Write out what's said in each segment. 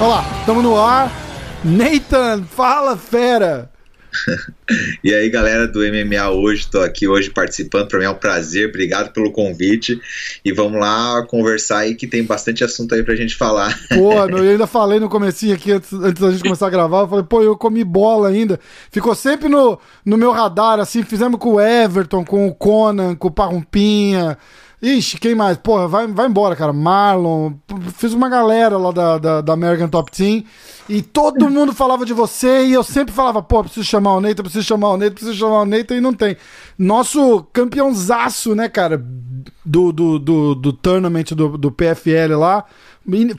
Olá, estamos no ar. Nathan, fala fera! e aí, galera do MMA hoje, tô aqui hoje participando, para mim é um prazer, obrigado pelo convite. E vamos lá conversar aí que tem bastante assunto aí pra gente falar. Pô, eu ainda falei no comecinho aqui, antes, antes da gente começar a gravar, eu falei, pô, eu comi bola ainda. Ficou sempre no, no meu radar, assim, fizemos com o Everton, com o Conan, com o Parrumpinha. Ixi, quem mais? Porra, vai, vai embora, cara. Marlon. Fiz uma galera lá da, da, da, American Top Team. E todo mundo falava de você. E eu sempre falava, pô, preciso chamar o Neita, preciso chamar o Neita, preciso chamar o Neita. E não tem. Nosso campeãozaço, né, cara? Do, do, do, do tournament do, do PFL lá.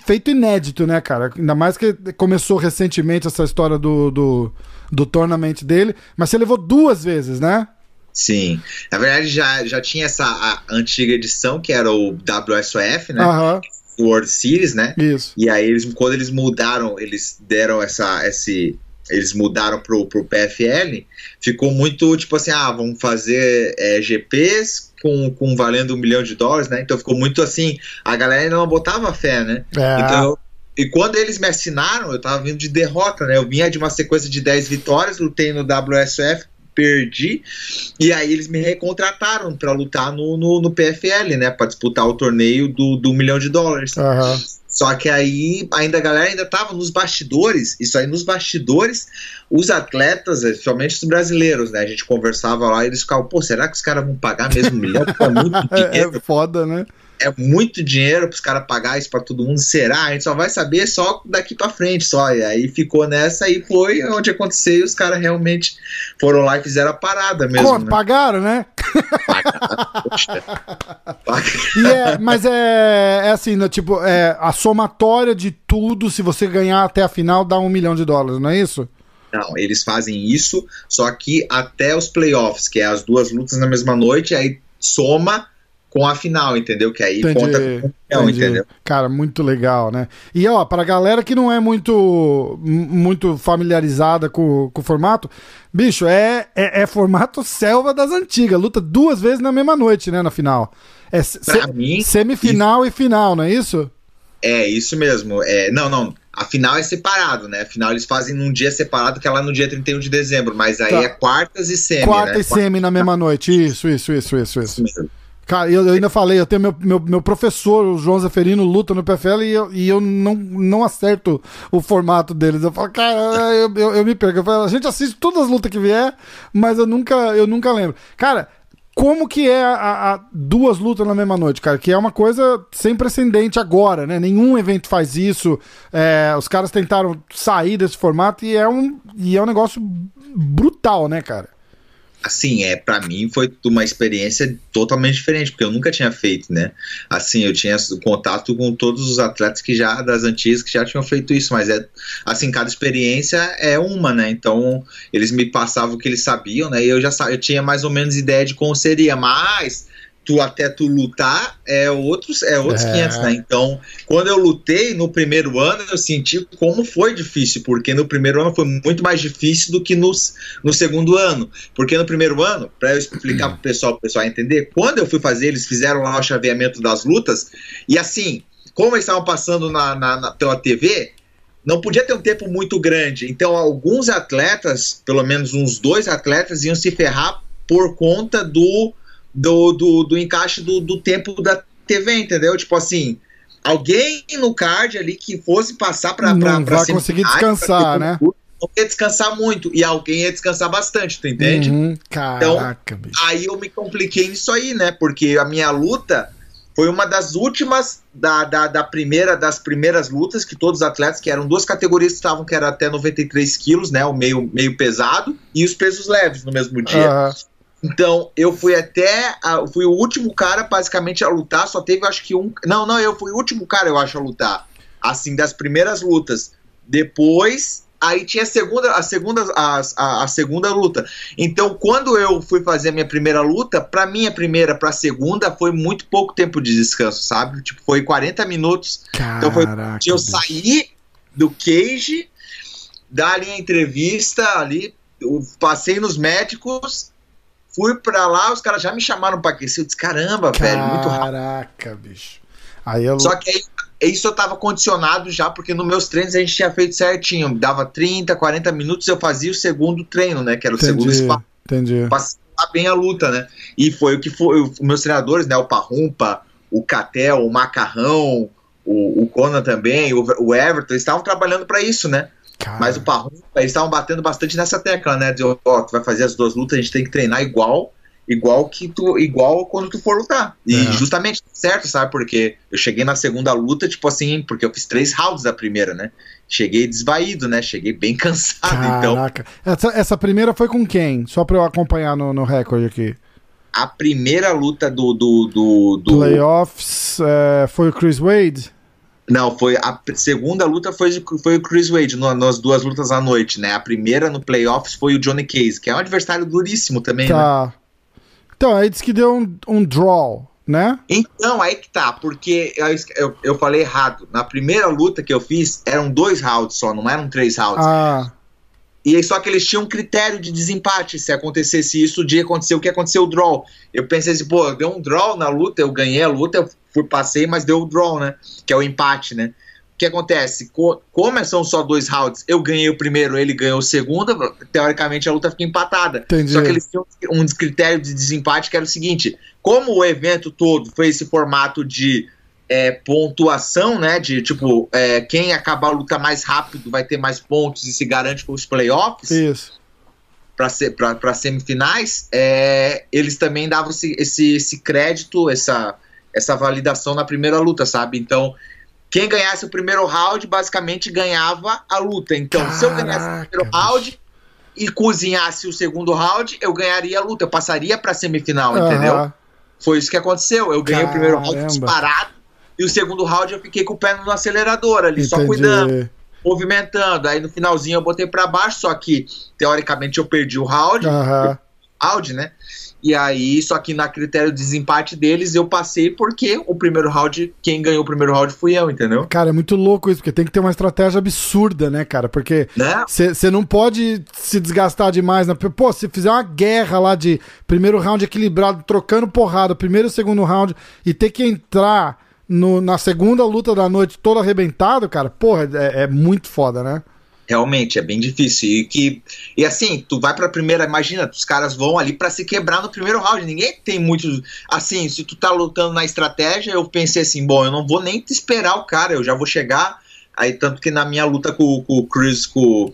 Feito inédito, né, cara? Ainda mais que começou recentemente essa história do, do, do tournament dele. Mas você levou duas vezes, né? Sim. Na verdade, já, já tinha essa antiga edição, que era o WSOF, né? World Series, né? Isso. E aí, eles, quando eles mudaram, eles deram essa, esse. Eles mudaram pro, pro PFL, ficou muito tipo assim: ah, vamos fazer é, GPs com, com valendo um milhão de dólares, né? Então ficou muito assim. A galera ainda não botava fé, né? É. Então e quando eles me assinaram, eu tava vindo de derrota, né? Eu vinha de uma sequência de 10 vitórias, lutei no WSF, perdi. E aí eles me recontrataram para lutar no, no, no, PFL, né? Para disputar o torneio do, do milhão de dólares. Uhum. Só que aí ainda a galera ainda tava nos bastidores, isso aí nos bastidores, os atletas, principalmente os brasileiros, né? A gente conversava lá e eles ficavam, pô, será que os caras vão pagar mesmo um milhão? É muito dinheiro. é foda, né? É muito dinheiro para os caras pagar isso para todo mundo. Será? A gente só vai saber só daqui para frente, só. E aí ficou nessa e foi onde aconteceu e os caras realmente foram lá e fizeram a parada mesmo. Pô, né? pagaram, né? Pagaram. é, mas é, é assim, né, tipo, é, a somatória de tudo, se você ganhar até a final, dá um milhão de dólares, não é isso? Não, eles fazem isso, só que até os playoffs, que é as duas lutas na mesma noite, aí soma com a final, entendeu? Que aí entendi, conta com entendeu? Cara, muito legal, né? E ó, pra galera que não é muito muito familiarizada com, com o formato, bicho, é, é, é, formato selva das antigas, luta duas vezes na mesma noite, né, na final. É se, mim, semifinal isso... e final, não é isso? É, isso mesmo. É, não, não. A final é separado, né? A final eles fazem num dia separado, que é lá no dia 31 de dezembro. Mas aí tá. é quartas e semi. Quarta né? e semi na mesma noite. Isso, isso, isso, isso, isso. isso Cara, eu, eu, ainda falei, eu tenho meu, meu, meu, professor, o João Zeferino, luta no PFL e eu, e eu não, não acerto o formato deles. Eu falo, cara, eu, eu, eu me perco. Eu falo, a gente assiste todas as lutas que vier, mas eu nunca, eu nunca lembro. Cara, como que é a, a, duas lutas na mesma noite, cara? Que é uma coisa sem precedente agora, né? Nenhum evento faz isso. É, os caras tentaram sair desse formato e é um, e é um negócio brutal, né, cara? Assim, é para mim foi uma experiência totalmente diferente, porque eu nunca tinha feito, né? Assim, eu tinha contato com todos os atletas que já das antigas que já tinham feito isso, mas é assim, cada experiência é uma, né? Então, eles me passavam o que eles sabiam, né? E eu já eu tinha mais ou menos ideia de como seria, mas tu até tu lutar é outros é outros é. 500, né? Então, quando eu lutei no primeiro ano, eu senti como foi difícil, porque no primeiro ano foi muito mais difícil do que no, no segundo ano. Porque no primeiro ano, para eu explicar pro pessoal, pro pessoal entender, quando eu fui fazer, eles fizeram lá o chaveamento das lutas, e assim, como eles estavam passando na, na, na pela TV, não podia ter um tempo muito grande. Então, alguns atletas, pelo menos uns dois atletas, iam se ferrar por conta do do, do, do encaixe do, do tempo da TV, entendeu? Tipo assim, alguém no card ali que fosse passar para para vai conseguir descansar, né? Não ia descansar muito e alguém ia descansar bastante, tu entende? Uhum, caraca, então, bicho. aí eu me compliquei nisso aí, né? Porque a minha luta foi uma das últimas da, da, da, primeira das primeiras lutas que todos os atletas que eram duas categorias que estavam que era até 93 quilos, né? O meio meio pesado e os pesos leves no mesmo dia. Uhum. Então, eu fui até. A, fui o último cara, basicamente, a lutar. Só teve, acho que um. Não, não, eu fui o último cara, eu acho, a lutar. Assim, das primeiras lutas. Depois. Aí tinha a segunda, a segunda, a, a, a segunda luta. Então, quando eu fui fazer a minha primeira luta, pra minha primeira pra segunda, foi muito pouco tempo de descanso, sabe? Tipo, foi 40 minutos. Caraca, então foi eu sair do cage, dar ali a entrevista ali, eu passei nos médicos, fui pra lá, os caras já me chamaram pra aquecer. Eu disse, caramba, velho, muito rápido. Caraca, bicho. Aí eu... Só que aí, isso eu tava condicionado já, porque nos meus treinos a gente tinha feito certinho. Dava 30, 40 minutos, eu fazia o segundo treino, né? Que era o segundo entendi, espaço. entendi. Passar bem a luta, né? E foi o que foi. Os meus treinadores, né? O Parrumpa, o Catel, o Macarrão, o, o Conan também, o, o Everton, eles estavam trabalhando pra isso, né? Cara, Mas o Parrumpa, eles estavam batendo bastante nessa tecla, né? De, ó, tu vai fazer as duas lutas, a gente tem que treinar igual, igual que tu, igual quando tu for lutar. E É. justamente certo, sabe? Porque eu cheguei na segunda luta, tipo assim, porque eu fiz três rounds da primeira, né? Cheguei desvaído, né? Cheguei bem cansado, então. Caraca. Essa, essa primeira foi com quem? Só pra eu acompanhar no, no recorde aqui. A primeira luta do. do, do, do- Playoffs é, foi o Chris Wade? Não, foi a segunda luta foi, foi o Chris Wade no- nas duas lutas à noite, né? A primeira no playoffs foi o Johnny Case, que é um adversário duríssimo também, né? Tá. Então, aí disse que deu um, um draw, né? Então, aí que tá, porque eu, eu, eu falei errado. Na primeira luta que eu fiz, eram dois rounds só, não eram três rounds. Ah, E só que eles tinham um critério de desempate. Se acontecesse isso, o dia aconteceu o que aconteceu o draw. Eu pensei assim, pô, deu um draw na luta, eu ganhei a luta, eu fui, passei, mas deu o draw, né? Que é o empate, né? O que acontece? Co- como são só dois rounds, eu ganhei o primeiro, ele ganhou o segundo, teoricamente a luta fica empatada. Entendi. Só que eles tinham um critério de desempate que era o seguinte: como o evento todo foi esse formato de é, pontuação, né? De tipo, é, quem acabar a luta mais rápido vai ter mais pontos e se garante para os playoffs isso. para semifinais, é, eles também davam esse, esse, esse crédito, essa, essa validação na primeira luta, sabe? Então, quem ganhasse o primeiro round, basicamente ganhava a luta. Então, se eu ganhasse o Caraca, primeiro round e cozinhasse o segundo round, eu ganharia a luta, eu passaria para semifinal, entendeu? Foi isso que aconteceu. Eu ganhei o primeiro round Caramba. disparado e o segundo round eu fiquei com o pé no acelerador ali, só Entendi. cuidando movimentando. Aí no finalzinho eu botei pra baixo, só que teoricamente eu perdi o round, Aham. round, né? E aí, só que na critério de desempate deles, eu passei porque o primeiro round, quem ganhou o primeiro round fui eu, entendeu? Cara, é muito louco isso, porque tem que ter uma estratégia absurda, né, cara? Porque Né? você não pode se desgastar demais. Né? Pô, se fizer uma guerra lá de primeiro round equilibrado, trocando porrada, primeiro e segundo round, e ter que entrar no- na segunda luta da noite todo arrebentado, cara, porra, é, é muito foda, né? Realmente, é bem difícil. E, que, e assim, tu vai pra primeira, imagina, os caras vão ali pra se quebrar no primeiro round. Ninguém tem muito. Assim, se tu tá lutando na estratégia, eu pensei assim, bom, eu não vou nem te esperar o cara, eu já vou chegar. Aí, tanto que na minha luta com, com o Chris, com,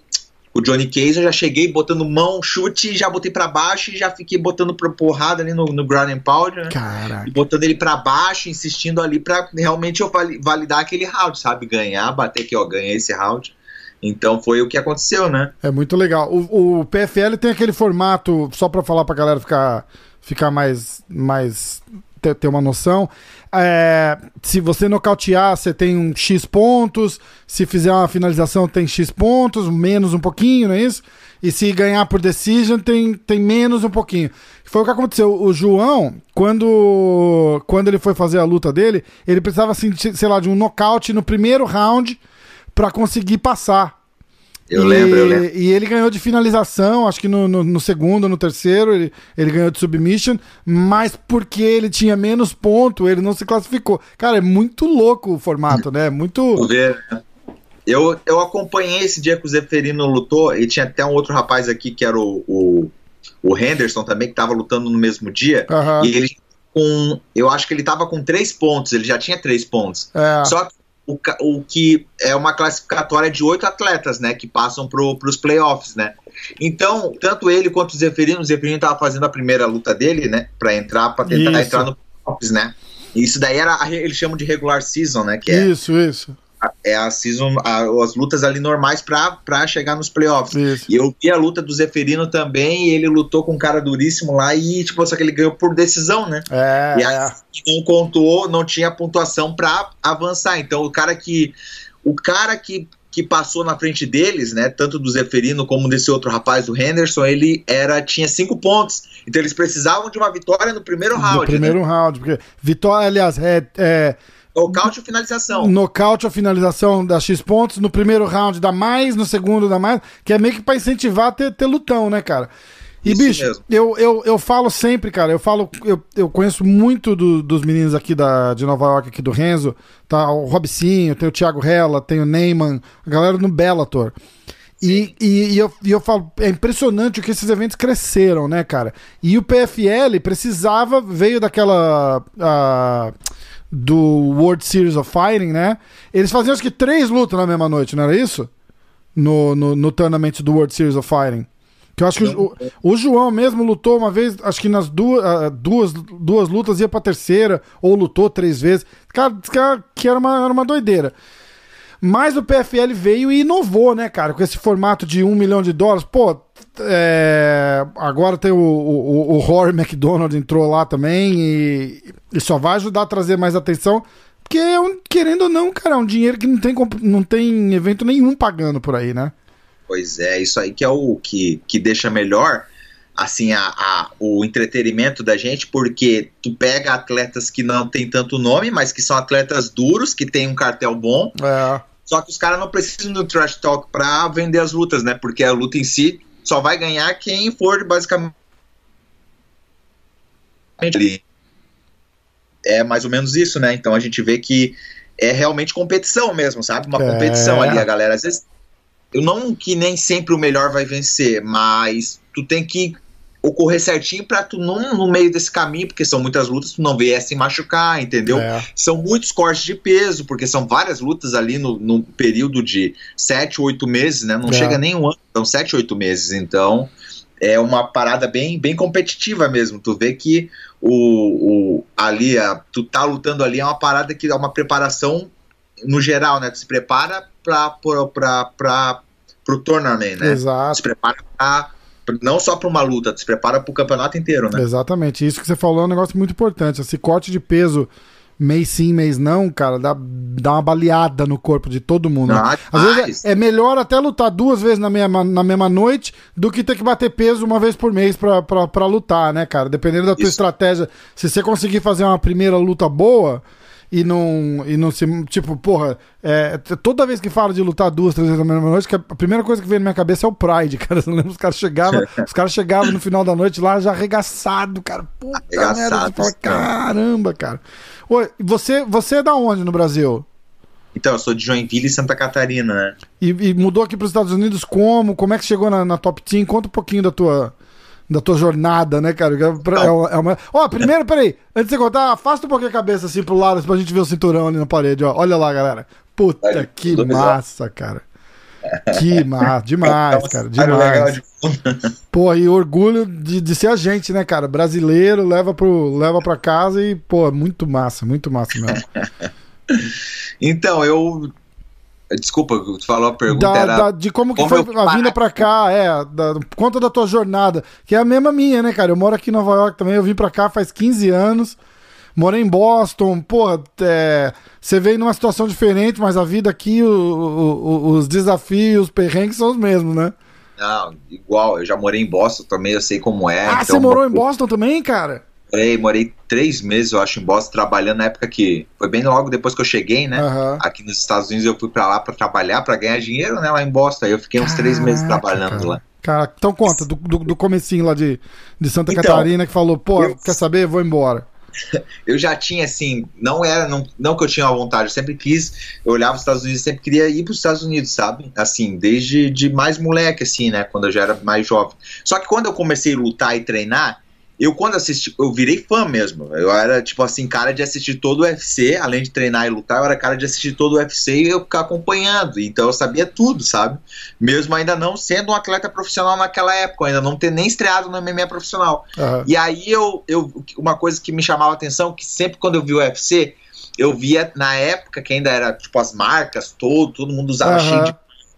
com o Johnny Case, eu já cheguei botando mão, chute, já botei pra baixo e já fiquei botando porrada ali no, no ground and pound, né? Caraca. E botando ele pra baixo, insistindo ali pra realmente eu vali- validar aquele round, sabe? Ganhar, bater aqui, ó, ganhei esse round. Então foi o que aconteceu, né? É muito legal. O, o PFL tem aquele formato, só pra falar pra galera ficar, ficar mais. mais ter, ter uma noção. É, se você nocautear, você tem um X pontos. Se fizer uma finalização, tem X pontos, menos um pouquinho, não é isso? E se ganhar por decision, tem, tem menos um pouquinho. Foi o que aconteceu. O João, quando, quando ele foi fazer a luta dele, ele precisava, assim, sei lá, de um nocaute no primeiro round pra conseguir passar. Eu E- lembro, eu lembro. E ele ganhou de finalização, acho que no, no, no segundo, no terceiro, ele, ele ganhou de submission, mas porque ele tinha menos ponto, ele não se classificou. Cara, é muito louco o formato, né? Muito. Ver. Eu, eu acompanhei esse dia que o Zeferino lutou, e tinha até um outro rapaz aqui que era o, o, o Henderson também, que tava lutando no mesmo dia. Aham. E ele com. Eu acho que ele tava com três pontos, ele já tinha três pontos. É, Só que o, o que é uma classificatória de oito atletas, né? Que passam pro, pros playoffs, né? Então, tanto ele quanto o Zeferino, o Zeferino tava fazendo a primeira luta dele, né? Pra entrar, pra tentar Isso. entrar no playoffs, né? E Isso daí era, eles chamam de regular season, né? Que é Isso, isso, é a season, a- as lutas ali normais pra, pra chegar nos playoffs. isso. E eu vi a luta do Zeferino também, e ele lutou com um cara duríssimo lá, e tipo, só que ele ganhou por decisão, né? É, E aí é. não contou, não tinha pontuação pra avançar. Então o cara que. O cara que, que passou na frente deles, né? Tanto do Zeferino como desse outro rapaz, o Henderson, ele era tinha cinco pontos. Então eles precisavam de uma vitória no primeiro No round. né? primeiro round, porque vitória, aliás, é, é, Nocaute ou finalização. Nocaute ou finalização dá X pontos. No primeiro round dá mais, no segundo dá mais. Que é meio que pra incentivar a ter, ter lutão, né, cara? E, Isso bicho, mesmo. eu, eu, eu falo sempre, cara, eu falo, eu, eu conheço muito do- dos meninos aqui da, de Nova York, aqui do Renzo, tá? O Robicinho, tem o Thiago Rella, tem o Neyman, a galera no Bellator. E, e, e eu, e eu falo, é impressionante o que esses eventos cresceram, né, cara? E o PFL precisava, veio daquela. Do World Series of Fighting, né? Eles faziam acho que três lutas na mesma noite, não era isso? No, no, no tournament do World Series of Fighting. Que eu acho que o, o João mesmo lutou uma vez, acho que nas duas, ah, duas, duas lutas ia pra terceira, ou lutou três vezes. Cara, que era uma, era uma doideira. Mas o PFL veio e inovou, né, cara? Com esse formato de um milhão de dólares. Pô, é, agora tem o, o, o Rory McDonald entrou lá também e, e só vai ajudar a trazer mais atenção. Porque, é um- querendo ou não, cara, é um dinheiro que não tem, não tem evento nenhum pagando por aí, né? Pois é, isso aí que é o que, que deixa melhor assim a, a- o entretenimento da gente, porque tu pega atletas que não tem tanto nome, mas que são atletas duros, que tem um cartel bom, É. só que os caras não precisam do trash talk pra vender as lutas, né? Porque a luta em si só vai ganhar quem for basicamente ali. É mais ou menos isso, né? Então a gente vê que é realmente competição mesmo, sabe? Uma É. competição ali, a galera. Às vezes, eu não que nem sempre o melhor vai vencer, mas tu tem que ocorrer certinho pra tu não no meio desse caminho, porque são muitas lutas, tu não vier se machucar, entendeu? É. São muitos cortes de peso, porque são várias lutas ali no, no período de 7, 8 meses, né? Não É. chega nem um ano, são 7, 8 meses. Então, é uma parada bem, bem competitiva mesmo. Tu vê que o, o ali, a, tu tá lutando ali é uma parada que é uma preparação no geral, né? Tu se prepara pra, pra, pra, pro tournament, né? Tu Exato. se prepara pra, não só pra uma luta, se prepara pro campeonato inteiro, né? Exatamente. Isso que você falou é um negócio muito importante. Esse corte de peso, mês sim, mês não, cara, dá, dá uma baleada no corpo de todo mundo. né? Às vezes é, é melhor até lutar duas vezes na mesma, na mesma noite do que ter que bater peso uma vez por mês pra, pra, pra lutar, né, cara? Dependendo da tua Isso. estratégia. Se você conseguir fazer uma primeira luta boa. E não, e não se. Tipo, porra, é, toda vez que falo de lutar duas, três vezes na mesma noite, a primeira coisa que vem na minha cabeça é o Pride, cara. Você lembra? Os caras chegavam, os caras chegavam no final da noite lá já arregaçado, cara. Puta merda, fala, cara. caramba, cara. Oi, você, você é da onde no Brasil? Então, eu sou de Joinville e Santa Catarina, né? E, e mudou aqui para os Estados Unidos como? Como é que chegou na, na Top Team? Conta um pouquinho da tua, da tua jornada, né, cara? É é uma- é uma- Ó, primeiro, peraí, antes de você contar, afasta um pouquinho a cabeça assim pro lado pra gente ver o cinturão ali na parede, ó. Olha lá, galera. Puta, que massa, cara. Que massa, demais, cara, demais. de- Pô, e orgulho de, de ser a gente, né, cara? Brasileiro, leva, pro, leva pra casa e, pô, muito massa, muito massa mesmo. Então, eu. Desculpa, tu falou a pergunta Da- era. da- de como que como foi eu a vinda pra cá, é, da, conta da tua jornada, que é a mesma minha, né, cara? Eu moro aqui em Nova York também, eu vim pra cá faz 15 anos, morei em Boston, pô, é, você veio numa situação diferente, mas a vida aqui, o- o- o- os desafios, os perrengues são os mesmos, né? Não, igual, eu já morei em Boston também, eu sei como é. ah, então, você morou em Boston também, cara? Morei, morei três meses, eu acho, em Boston, trabalhando na época que. Foi bem logo depois que eu cheguei, né? Aham. Aqui nos Estados Unidos eu fui pra lá pra trabalhar, pra ganhar dinheiro, né? Lá em Boston. Aí eu fiquei uns três meses trabalhando cara. lá. Cara, então conta, do, do, do comecinho lá de, de Santa Então, Catarina, que falou, pô, eu- quer saber? Vou embora. Eu já tinha, assim, não era, não, não que eu tinha uma vontade, eu sempre quis, eu olhava os Estados Unidos, sempre queria ir para os Estados Unidos, sabe? Assim, desde de mais moleque, assim, né? Quando eu já era mais jovem. Só que quando eu comecei a lutar e treinar, eu quando assisti, eu virei fã mesmo. Eu era, tipo assim, cara de assistir todo o UFC, além de treinar e lutar, eu era cara de assistir todo o UFC e eu ficar acompanhando. Então eu sabia tudo, sabe? Mesmo ainda não sendo um atleta profissional naquela época, ainda não ter nem estreado no MMA profissional. Aham. E aí eu, eu uma coisa que me chamava a atenção, que sempre quando eu vi o UFC, eu via na época que ainda era tipo as marcas, todo, todo mundo usava Aham. cheio de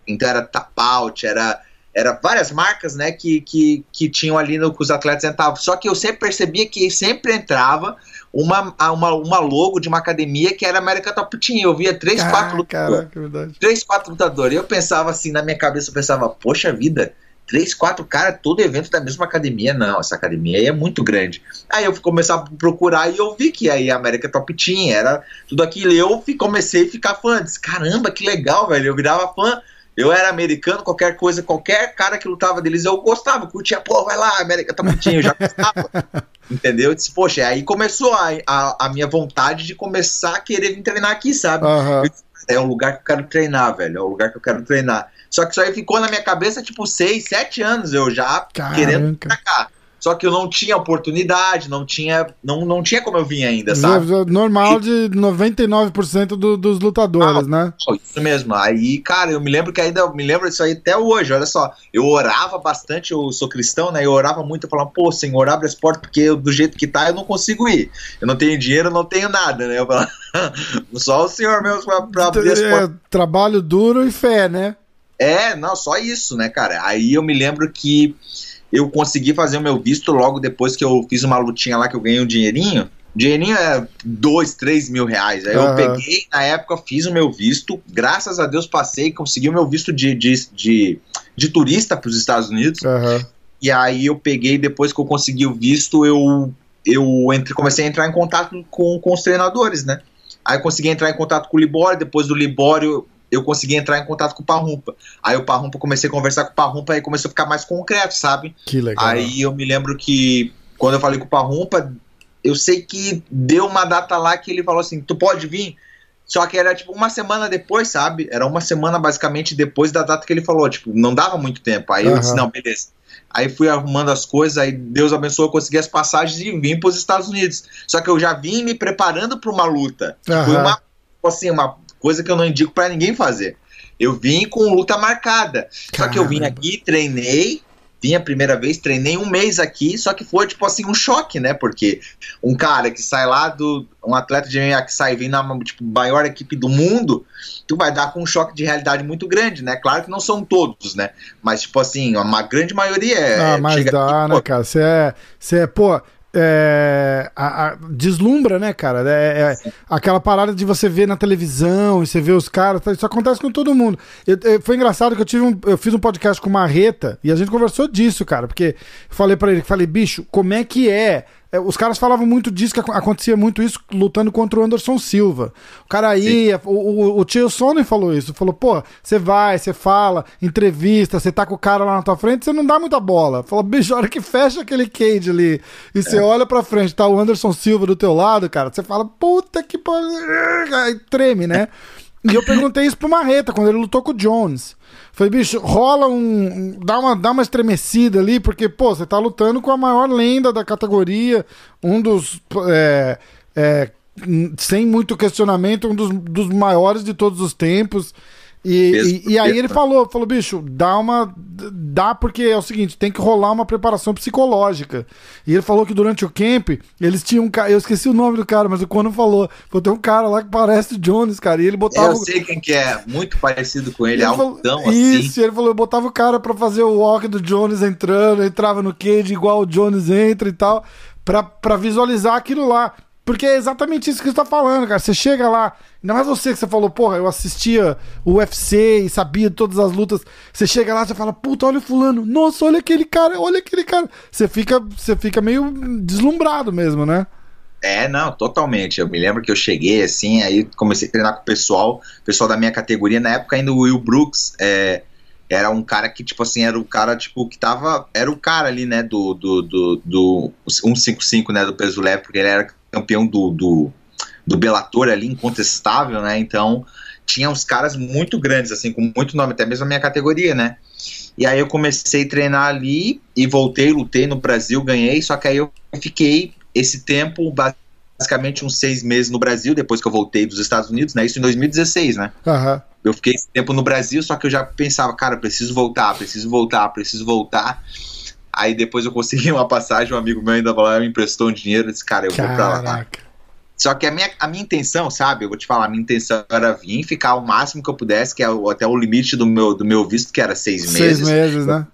então era tap out, era era várias marcas, né, que, que, que tinham ali no que os atletas entravam. Só que eu sempre percebia que sempre entrava uma, uma, uma logo de uma academia que era American Top Team. Eu via três, quatro lutadores caraca, verdade. três, quatro lutadores. Eu pensava assim, na minha cabeça, eu pensava, poxa vida, três, quatro caras, todo evento da mesma academia. Não, essa academia aí é muito grande. Aí eu fui começar a procurar e eu vi que aí a América Top Team era tudo aquilo. E eu comecei a ficar fã. Disse, caramba, que legal, velho. Eu virava fã. Eu era americano, qualquer coisa, qualquer cara que lutava deles, eu gostava, curtia, pô, vai lá, América Top Team, eu já gostava. entendeu? Eu disse, poxa, aí começou a, a, a, minha vontade de começar a querer vir treinar aqui, sabe? Uhum. Disse, é um lugar que eu quero treinar, velho, é um lugar que eu quero treinar. Só que isso aí ficou na minha cabeça, tipo, seis, sete anos, eu já Caraca. querendo pra cá. Só que eu não tinha oportunidade, não tinha, não, não tinha como eu vir ainda, sabe? Normal de 99% do, dos lutadores, ah, né? Isso mesmo. Aí, cara, eu me lembro que ainda, me lembro disso aí até hoje, olha só. Eu orava bastante, eu sou cristão, né? Eu orava muito, eu falava, pô, Senhor, abre as portas, porque eu, do jeito que tá, eu não consigo ir. Eu não tenho dinheiro, eu não tenho nada, né? Eu falava, só o Senhor mesmo pra, pra abrir as é, portas. Trabalho duro e fé, né? É, não, só isso, né, cara? Aí eu me lembro que eu consegui fazer o meu visto logo depois que eu fiz uma lutinha lá que eu ganhei um dinheirinho. Dinheirinho é dois, três mil reais. Aí uhum. eu peguei, na época, fiz o meu visto. Graças a Deus passei, consegui o meu visto de, de, de, de turista para os Estados Unidos. Uhum. E aí eu peguei, depois que eu consegui o visto, eu, eu entre, comecei a entrar em contato com, com os treinadores, né? Aí eu consegui entrar em contato com o Libório, depois do Libório eu consegui entrar em contato com o Parrumpa. Aí o Parrumpa comecei a conversar com o Parrumpa e começou a ficar mais concreto, sabe? Que legal. Aí eu me lembro que quando eu falei com o Parrumpa, eu sei que deu uma data lá que ele falou assim: "Tu pode vir?" Só que era tipo uma semana depois, sabe? Era uma semana basicamente depois da data que ele falou, tipo, não dava muito tempo. Aí uhum. eu disse: "Não, beleza". Aí fui arrumando as coisas, aí Deus abençoou, eu consegui as passagens e vim para os Estados Unidos. Só que eu já vim me preparando para uma luta. Uhum. Foi uma tipo assim, uma coisa que eu não indico para ninguém fazer. Eu vim com luta marcada. Caramba. Só que eu vim aqui, treinei, vim a primeira vez, treinei um mês aqui, só que foi tipo assim um choque, né? Porque um cara que sai lá do. Um atleta de MMA que sai vem na tipo, maior equipe do mundo, tu vai dar com um choque de realidade muito grande, né? Claro que não são todos, né? Mas, tipo assim, uma grande maioria é. Ah, mas dá, aqui, né, cara? Você é. Você é, pô é, a, a, deslumbra, né, cara? É, é, aquela parada de você ver na televisão e você ver os caras, tá, isso acontece com todo mundo. Eu, eu, foi engraçado que eu tive um, eu fiz um podcast com o Marreta e a gente conversou disso, cara, porque eu falei para ele, falei, bicho, como é que é é, os caras falavam muito disso, que acontecia muito isso lutando contra o Anderson Silva. O cara ia, o, o, o tio Sonnen falou isso, falou, pô, você vai, você fala, entrevista, você tá com o cara lá na tua frente, você não dá muita bola. Falou, bicho, a hora que fecha aquele cage ali e você é. olha pra frente, tá o Anderson Silva do teu lado, cara, você fala, puta que aí treme, né? E eu perguntei isso pro Marreta, quando ele lutou com o Jones. Falei, bicho, rola um. Dá uma, dá uma estremecida ali, porque, pô, você tá lutando com a maior lenda da categoria, um dos. É, é, sem muito questionamento, um dos, dos maiores de todos os tempos. E, e, e, aí ele falou, falou, bicho, dá uma. Dá porque é o seguinte, tem que rolar uma preparação psicológica. E ele falou que durante o camp, eles tinham um cara. Eu esqueci o nome do cara, mas o Conan falou. Falou, tem um cara lá que parece o Jones, cara. E ele botava. Eu sei quem que é, muito parecido com ele, ele altão falou, assim. Isso, ele falou, eu botava o cara pra fazer o walk do Jones entrando, entrava no cage igual o Jones entra e tal, pra, pra visualizar aquilo lá. Porque é exatamente isso que você tá falando, cara. Você chega lá, ainda mais você que você falou, porra, eu assistia o UFC e sabia todas as lutas. Você chega lá, você fala, puta, olha o fulano, nossa, olha aquele cara, olha aquele cara. Você fica, você fica meio deslumbrado mesmo, né? É, não, totalmente. Eu me lembro que eu cheguei assim, aí comecei a treinar com o pessoal, pessoal da minha categoria. Na época ainda o Will Brooks é, era um cara que, tipo assim, era o cara, tipo, que tava. Era o cara ali, né, do, do, do, do 155, né, do peso leve, porque ele era campeão do, do, do Bellator ali, incontestável, né? Então tinha uns caras muito grandes, assim, com muito nome, até mesmo a minha categoria, né? E aí eu comecei a treinar ali e voltei, lutei no Brasil, ganhei, só que aí eu fiquei esse tempo, basicamente uns seis meses no Brasil, depois que eu voltei dos Estados Unidos, né? Isso em 2016, né? Uhum. Eu fiquei esse tempo no Brasil, só que eu já pensava, cara, preciso voltar, preciso voltar, preciso voltar. Aí depois eu consegui uma passagem, um amigo meu ainda lá me emprestou um dinheiro, eu disse, cara, eu Caraca. vou pra lá. Só que a minha, a minha intenção, sabe, eu vou te falar, a minha intenção era vir, ficar o máximo que eu pudesse, que é o, até o limite do meu, do meu visto, que era seis, seis meses. Seis meses, né?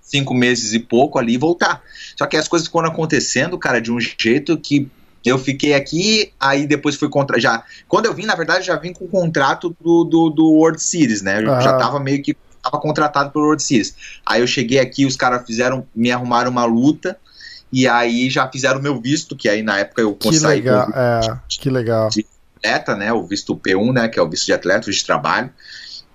Cinco meses e pouco ali e voltar. Só que as coisas foram acontecendo, cara, de um jeito que eu fiquei aqui, aí depois fui contra. Já, quando eu vim, na verdade, já vim com o contrato do, do, do World Series, né? Eu ah. já tava meio que tava contratado pelo World Series. Aí eu cheguei aqui, os caras fizeram, me arrumaram uma luta, e aí já fizeram o meu visto, que aí na época eu que legal, é, que legal. De atleta, né, o visto P1, né, que é o visto de atleta, visto de trabalho,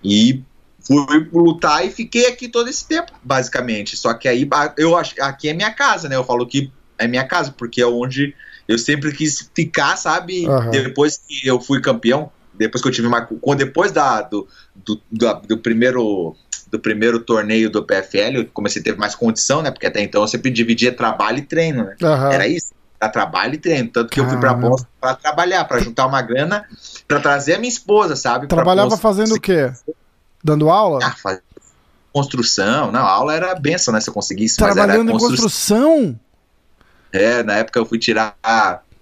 e fui lutar e fiquei aqui todo esse tempo, basicamente. Só que aí eu acho aqui é minha casa, né? Eu falo que é minha casa, porque é onde eu sempre quis ficar, sabe? Uhum. Depois que eu fui campeão, depois que eu tive uma. Depois da, do, do, do, primeiro. Do primeiro torneio do PFL, eu comecei a ter mais condição, né? Porque até então eu sempre dividia trabalho e treino, né? Uhum. Era isso. Era trabalho e treino. Tanto que Caramba. eu fui pra Boston pra trabalhar, pra juntar uma grana, pra trazer a minha esposa, sabe? Trabalhava fazendo o quê? Dando aula? Ah, faz... Construção. Não, a aula era benção, né? Se eu conseguisse. Trabalhando em construção? É, na época eu fui tirar.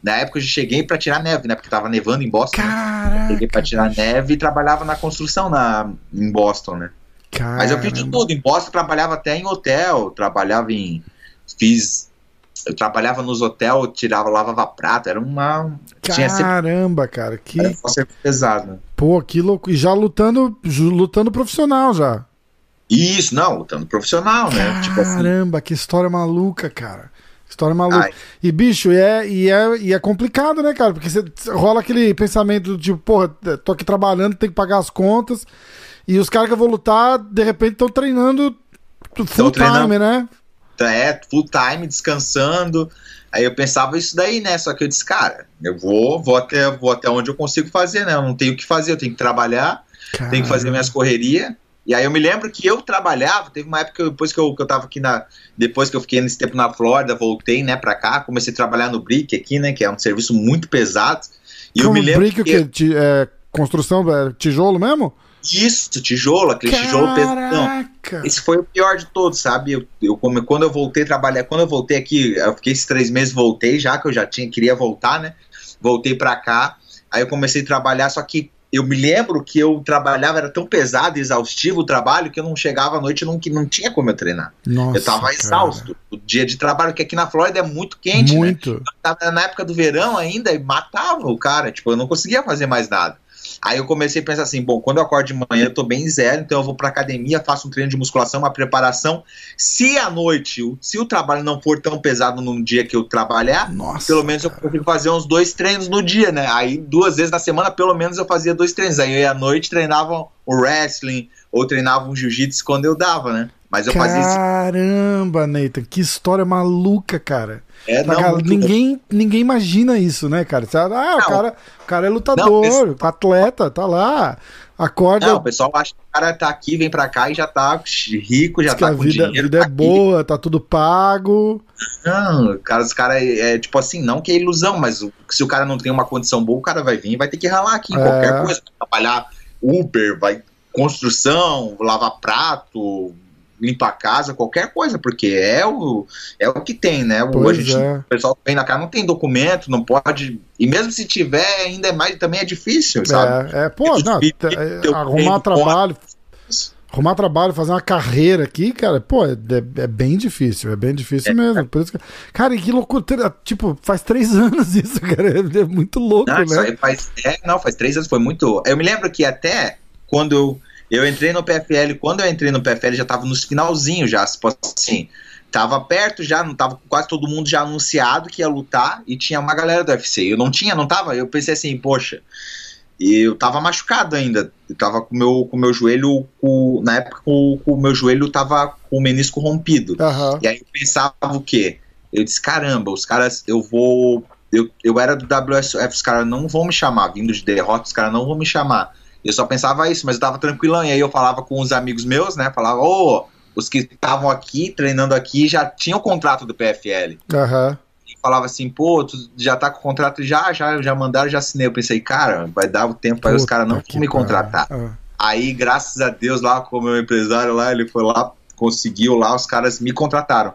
Na época eu cheguei para tirar neve, né? Porque tava nevando em Boston. Caraca. Cheguei pra tirar neve e trabalhava na construção na, em Boston, né? Caramba. Mas eu fiz de tudo. Em Boston eu trabalhava até em hotel, trabalhava em. Fiz. Eu trabalhava nos hotéis, tirava, lavava prato, era uma. Caramba, sempre... cara, que. Era pesado. Pô, que louco. E já lutando, lutando profissional já. Isso, não, lutando profissional, né? Tipo. Caramba, assim. que história maluca, cara. História maluca. Ai. E, bicho, e é, e, é, e é complicado, né, cara? Porque você rola aquele pensamento tipo, porra, tô aqui trabalhando, tem que pagar as contas. E os caras que eu vou lutar, de repente, estão treinando full time, né? É, full time, descansando. Aí eu pensava isso daí, né? Só que eu disse, cara, eu vou, vou até, vou até onde eu consigo fazer, né? Eu não tenho o que fazer, eu tenho que trabalhar, tenho que fazer minhas correrias. E aí eu me lembro que eu trabalhava, teve uma época depois que eu, que eu tava aqui na. Depois que eu fiquei nesse tempo na Flórida, voltei, né, pra cá, comecei a trabalhar no Brick aqui, né? Que é um serviço muito pesado. E Como eu me lembro. Brick o quê? Que... É, construção, é, tijolo mesmo? Isso, tijolo, aquele Caraca. tijolo pesado. Esse foi o pior de todos, sabe? Eu, eu, quando eu voltei a trabalhar, quando eu voltei aqui, eu fiquei esses três meses, voltei já, que eu já tinha, queria voltar, né? Voltei pra cá. Aí eu comecei a trabalhar, só que eu me lembro que eu trabalhava, era tão pesado e exaustivo o trabalho que eu não chegava à noite não, não tinha como eu treinar. Nossa, eu tava exausto. O dia de trabalho, que aqui na Flórida é muito quente, né? muito. né? na época do verão ainda e matava o cara. Tipo, eu não conseguia fazer mais nada. Aí eu comecei a pensar assim, bom, quando eu acordo de manhã eu tô bem zero, então eu vou pra academia, faço um treino de musculação, uma preparação. Se à noite, se o trabalho não for tão pesado no dia que eu trabalhar, Nossa, pelo menos cara. eu consigo fazer uns dois treinos no dia, né? Aí duas vezes na semana, pelo menos eu fazia dois treinos. Aí eu ia à noite treinava o wrestling ou treinava um jiu-jitsu quando eu dava, né? Mas eu fazia Caramba, Nathan, que história maluca, cara. É, não, ninguém, ninguém imagina isso, né, cara? Você, ah, não, o cara, o cara é lutador, não, atleta, tá lá. Acorda. Não, o pessoal acha que o cara tá aqui, vem pra cá e já tá rico, já Diz tá com vida, dinheiro. A vida tá é aqui. boa, tá tudo pago. Não, cara, os caras é, é tipo assim, não que é ilusão, mas se o cara não tem uma condição boa, o cara vai vir e vai ter que ralar aqui em é. qualquer coisa, trabalhar Uber, vai construção, lavar prato, limpar a casa, qualquer coisa, porque é o, é o que tem, né? O, a gente, é. o pessoal que vem na casa não tem documento, não pode. E mesmo se tiver, ainda é mais, também é difícil, sabe? É, é pô, é não, é, arrumar trabalho. Arrumar trabalho, fazer uma carreira aqui, cara, pô, é, é, é bem difícil, é bem difícil é, mesmo. Por isso que, cara, que loucura. Tipo, faz três anos isso, cara. É muito louco, não, né? Faz, é, não, faz três anos, foi muito. Eu me lembro que até quando eu eu entrei no PFL, quando eu entrei no PFL já tava nos finalzinho já, assim, tava perto já, não tava quase todo mundo já anunciado que ia lutar e tinha uma galera do UFC. Eu não tinha, não tava, eu pensei assim, poxa, e eu tava machucado ainda. Eu tava com meu, com meu joelho, com, na época o meu joelho tava com o menisco rompido. Uhum. E aí eu pensava o quê? Eu disse, caramba, os caras, eu vou. Eu, eu era do WSF, os caras não vão me chamar, vindo de derrota, os caras não vão me chamar. Eu só pensava isso, mas eu tava tranquilão. E aí eu falava com os amigos meus, né? Falava, ô, oh, os que estavam aqui, treinando aqui, já tinham o contrato do PFL. Uhum. E falava assim, pô, tu já tá com o contrato já, já, já mandaram, já assinei. Eu pensei, cara, vai dar o tempo aí os caras não vão me contratar. Uhum. Aí, graças a Deus, lá com o meu empresário lá, ele foi lá, conseguiu lá, os caras me contrataram.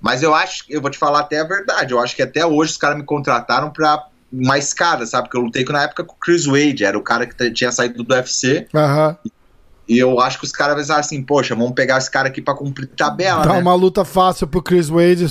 Mas eu acho, eu vou te falar até a verdade, eu acho que até hoje os caras me contrataram pra uma escada, sabe? Porque eu lutei na época com o Chris Wade, era o cara que tinha saído do UFC. Uhum. E eu acho que os caras pensaram assim, poxa, vamos pegar esse cara aqui pra cumprir tabela. Dá né? uma luta fácil pro Chris Wade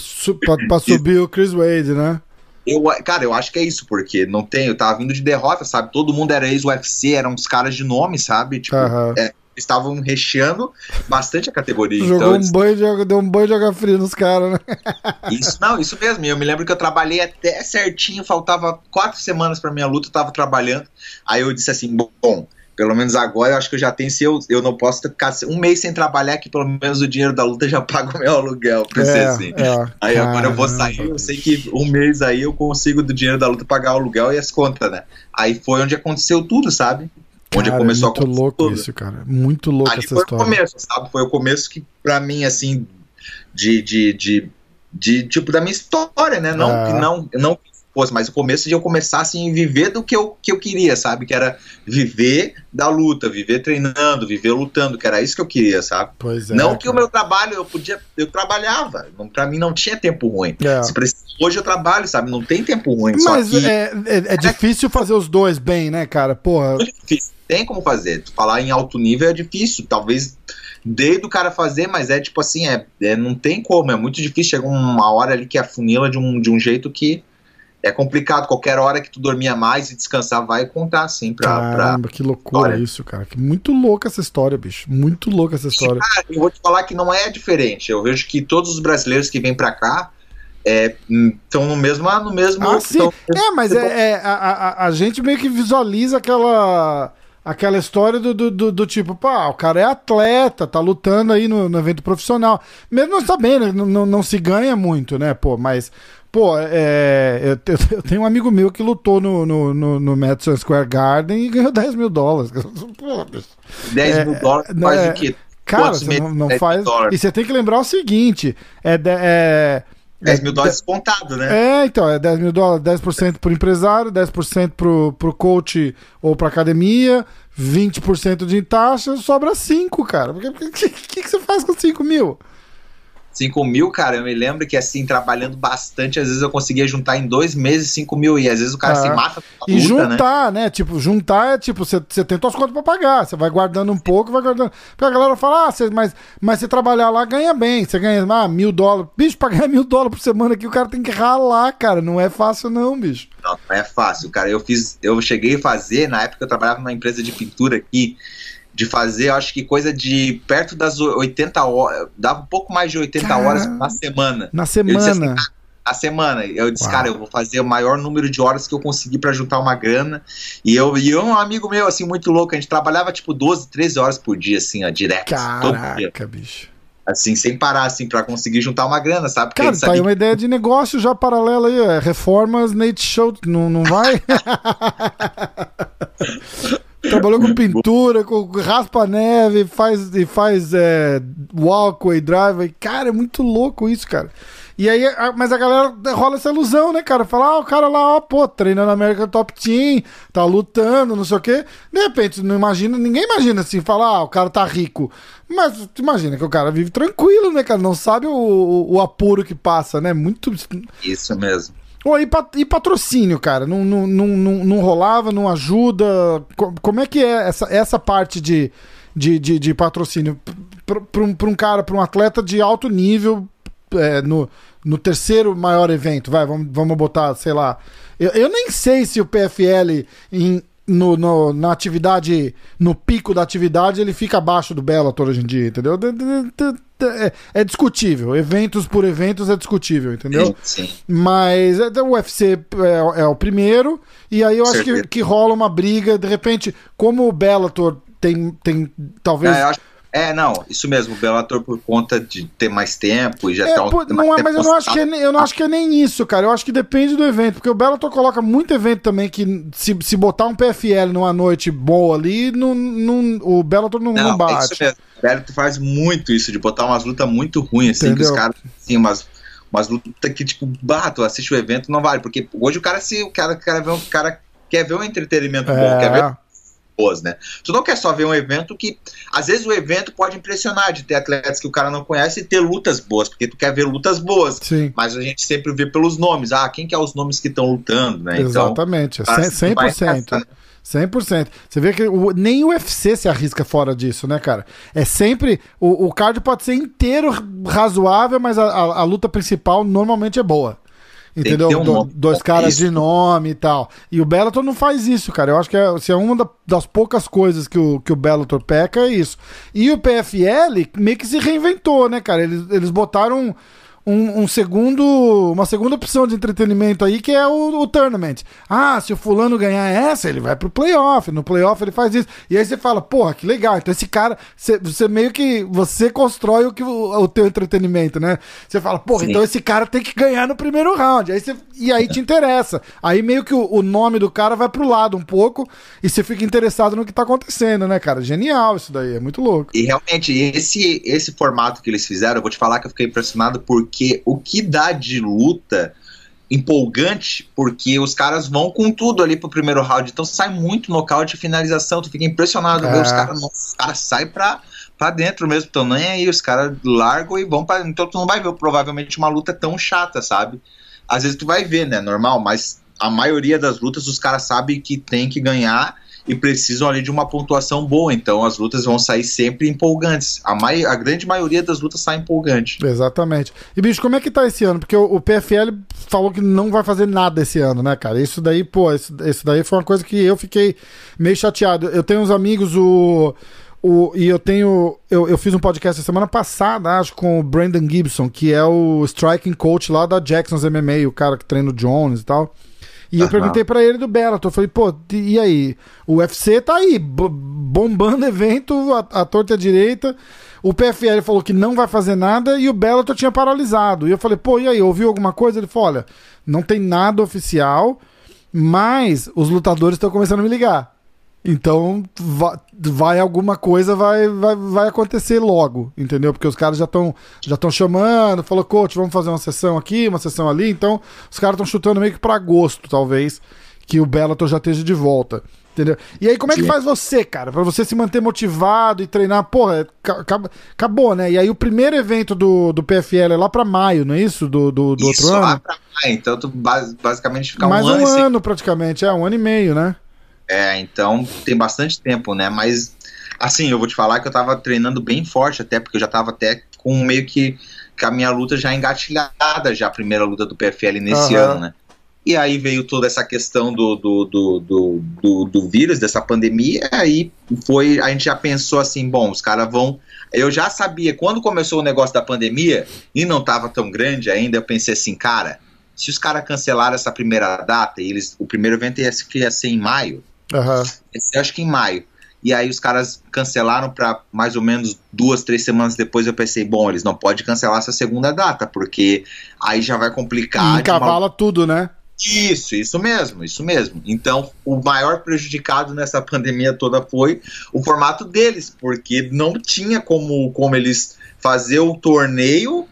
pra, pra subir o Chris Wade, né? Eu, cara, eu acho que é isso, porque não tem, eu tava vindo de derrota, sabe? Todo mundo era ex-UFC, eram uns caras de nome, sabe? Tipo, uhum. é, estavam recheando bastante a categoria. Jogou então, um banho de, deu um banho de água fria nos caras, né? Isso, não, isso mesmo. Eu me lembro que eu trabalhei até certinho, faltava quatro semanas para minha luta, eu tava trabalhando. Aí eu disse assim: bom, pelo menos agora eu acho que eu já tenho. Se eu, eu não posso ficar um mês sem trabalhar, que pelo menos o dinheiro da luta já paga o meu aluguel. Pensei é, assim. É, aí caramba, agora eu vou sair, eu sei que um mês aí eu consigo do dinheiro da luta pagar o aluguel e as contas, né? Aí foi onde aconteceu tudo, sabe? Onde cara, começou é muito louco tudo. isso, cara. Muito louco Ali essa foi história. Foi o começo, sabe? Foi o começo que, pra mim, assim, de, de, de, de tipo, da minha história, né? Não, é. não, não fosse, mas o começo de eu começar assim, viver do que eu, que eu queria, sabe? Que era viver da luta, viver treinando, viver lutando, que era isso que eu queria, sabe? Pois é, não que o meu trabalho eu podia, eu trabalhava, não, pra mim não tinha tempo ruim. É. Hoje eu trabalho, sabe? Não tem tempo ruim. Mas que... é, é, é, difícil fazer os dois bem, né, cara? Porra. É difícil. Tem como fazer. Tu falar em alto nível é difícil. Talvez dê do cara fazer, mas é tipo assim, é, é, não tem como, é muito difícil. Chega uma hora ali que a funila de um, de um jeito que é complicado. Qualquer hora que tu dormia mais e descansar, vai contar, assim, pra. Caramba, pra... que loucura história. isso, cara. Que muito louca essa história, bicho. Muito louca essa história. Cara, eu vou te falar que não é diferente. Eu vejo que todos os brasileiros que vêm pra cá. Estão é, no mesmo. No mesmo ah, sim. Tão... É, mas é, é a, a, a gente meio que visualiza aquela aquela história do, do, do, do, tipo, pá, o cara é atleta, tá lutando aí no, no evento profissional. Mesmo não sabendo, né, não, não se ganha muito, né, pô, mas Pô, é, eu, eu, tenho um amigo meu que lutou no, no, no, no Madison Square Garden e ganhou 10 mil dólares. Pô, 10 é, mil dólares faz é, o quê? Cara, você não, não faz. E você tem que lembrar o seguinte: é. é 10 mil dólares descontado, né? É, então, é 10 mil dólares, 10% pro empresário, 10% pro, pro coach ou pra academia, 20% de taxa, sobra 5, cara. O que, que, que, você faz com 5 mil? 5 mil, cara, eu me lembro que assim, trabalhando bastante, às vezes eu conseguia juntar em dois meses 5 mil, e às vezes o cara se mata. E luta, juntar, né? né? Tipo, juntar é tipo, você tem suas contas pra pagar, você vai guardando um pouco, vai guardando. Porque a galera fala, ah, cê, mas, mas você trabalhar lá ganha bem, você ganha ah, mil dólares. Bicho, pra ganhar mil dólares por semana aqui, o cara tem que ralar, cara, não é fácil não, bicho. Não, não é fácil, cara. Eu fiz, eu cheguei a fazer, na época eu trabalhava numa empresa de pintura aqui, de fazer, acho que coisa de perto das 80 horas, dava um pouco mais de 80 Caramba. horas na semana. Na semana. Assim, a semana. Eu disse, Uau. cara, eu vou fazer o maior número de horas que eu conseguir para juntar uma grana. E eu e um amigo meu, assim, muito louco, a gente trabalhava tipo 12, 13 horas por dia, assim, ó, direto. Caraca, bicho. Assim, sem parar, assim, para conseguir juntar uma grana, sabe? Porque cara, tá aí uma ideia de negócio já paralela aí, é reformas Nate Show, não, não vai? Trabalhou com pintura, com raspa-neve, faz, e faz é, walkway, driveway. Cara, é muito louco isso, cara. E aí, a, mas a galera rola essa ilusão, né, cara? Fala, ah, o cara lá, ó, pô, treinando American Top Team, tá lutando, não sei o quê. De repente, não imagina, ninguém imagina assim, falar, ah, o cara tá rico. Mas imagina que o cara vive tranquilo, né, cara? Não sabe o, o, o apuro que passa, né? Muito. Isso mesmo. Oh, e, pat e, patrocínio, cara? Não, não, não, não, rolava, não ajuda? Como é que é essa, essa parte de, de, de, de patrocínio? Para um, um cara, para um atleta de alto nível, é, no, no terceiro maior evento, vai, vamos, vamos botar, sei lá. Eu, eu nem sei se o PFL em, no, no, na atividade, no pico da atividade, ele fica abaixo do Bellator hoje em dia, entendeu? É, é, discutível. Eventos por eventos é discutível, entendeu? Sim. sim. Mas é, o UFC é, é, o primeiro, e aí eu acho que, que rola uma briga, de repente, como o Bellator tem, tem talvez. É, eu acho é, não, isso mesmo, o Bellator por conta de ter mais tempo e já é, tá um, pô, não é, mas eu não, acho que é, eu não acho que é nem isso, cara. Eu acho que depende do evento, porque o Bellator coloca muito evento também que se, se botar um PFL numa noite boa ali, não, não, o Bellator não, não, não bate. É isso mesmo. O Bellator faz muito isso, de botar umas lutas muito ruins, assim, Entendeu? que os caras, assim, umas, umas lutas que, tipo, bato, assiste o evento, não vale, porque hoje o cara, se o cara, o cara, vê, o cara quer ver um entretenimento é. bom, quer ver boas, né? Tu não quer só ver um evento que, às vezes o evento pode impressionar de ter atletas que o cara não conhece e ter lutas boas, porque tu quer ver lutas boas. Sim. Mas a gente sempre vê pelos nomes. Ah, quem que é os nomes que estão lutando, né? Então, Exatamente, então, 100%. 100%. Né? 100%. Você vê que o, nem o UFC se arrisca fora disso, né, cara? É sempre. O, o card pode ser inteiro razoável, mas a, a, a luta principal normalmente é boa. Entendeu? Um Do, dois caras isso. de nome e tal. E o Bellator não faz isso, cara. Eu acho que é, se é uma da, das poucas coisas que o, que o Bellator peca, é isso. E o PFL meio que se reinventou, né, cara? Eles, eles botaram um, um, segundo, uma segunda opção de entretenimento aí, que é o, o, tournament. Ah, se o fulano ganhar essa, ele vai pro playoff. No playoff ele faz isso. E aí você fala, porra, que legal. Então esse cara, você, você meio que você constrói o que o, o teu entretenimento, né? Você fala, porra, Sim. então esse cara tem que ganhar no primeiro round. Aí você, e aí te interessa. Aí meio que o, o, nome do cara vai pro lado um pouco e você fica interessado no que tá acontecendo, né, cara? Genial isso daí, é muito louco. E realmente, esse, esse formato que eles fizeram, eu vou te falar que eu fiquei impressionado porque porque o que dá de luta empolgante, porque os caras vão com tudo ali pro primeiro round, então sai muito nocaute e finalização, tu fica impressionado, é. os caras cara saem pra, pra dentro mesmo, então nem aí, os caras largam e vão para então tu não vai ver provavelmente uma luta tão chata, sabe? Às vezes tu vai ver, né, normal, mas a maioria das lutas os caras sabem que tem que ganhar e precisam ali de uma pontuação boa. Então as lutas vão sair sempre empolgantes. A, mai a grande maioria das lutas sai empolgante. Exatamente. E bicho, como é que tá esse ano? Porque o, o, PFL falou que não vai fazer nada esse ano, né, cara? Isso daí, pô, isso, isso daí foi uma coisa que eu fiquei meio chateado. Eu tenho uns amigos, o. O, e eu tenho. Eu, eu fiz um podcast semana passada, acho, com o Brandon Gibson, que é o striking coach lá da Jackson's MMA, o cara que treina o Jones e tal. E eu perguntei para ele do Bellator, eu falei, pô, e aí? O UFC tá aí, bombando evento, a, a torta direita. O PFL falou que não vai fazer nada e o Bellator tinha paralisado. E eu falei, pô, e aí, ouviu alguma coisa? Ele falou, olha, não tem nada oficial, mas os lutadores estão começando a me ligar. Então, vai, alguma coisa vai, vai, vai acontecer logo, entendeu? Porque os caras já estão já estão chamando, falou, coach, vamos fazer uma sessão aqui, uma sessão ali. Então, os caras estão chutando meio que para agosto, talvez, que o Bellator já esteja de volta. Entendeu? E aí, como é que Sim. faz você, cara? para você se manter motivado e treinar? Porra, acabou, né? E aí, o primeiro evento do, do PFL é lá pra maio, não é isso? Do, do, do isso, outro ano? Lá pra maio. Então, tu basicamente fica Mais um ano. Mais um ano, praticamente. É, um ano e meio, né? É, então tem bastante tempo, né? Mas, assim, eu vou te falar que eu tava treinando bem forte até, porque eu já tava até com meio que a minha luta já engatilhada, já a primeira luta do PFL nesse uhum. ano, né? E aí veio toda essa questão do, do, do, do, do, do vírus, dessa pandemia, aí foi, a gente já pensou assim, bom, os caras vão eu já sabia, quando começou o negócio da pandemia e não estava tão grande ainda, eu pensei assim, cara, se os caras cancelaram essa primeira data e eles, o primeiro evento ia, ia ser em maio, Uhum. Esse, acho que em maio. E aí os caras cancelaram para mais ou menos duas, três semanas depois. Eu pensei, bom, eles não podem cancelar essa segunda data, porque aí já vai complicar. E encavala uma... tudo, né? Isso, isso mesmo, isso mesmo. Então, o maior prejudicado nessa pandemia toda foi o formato deles, porque não tinha como, como eles fazer o torneio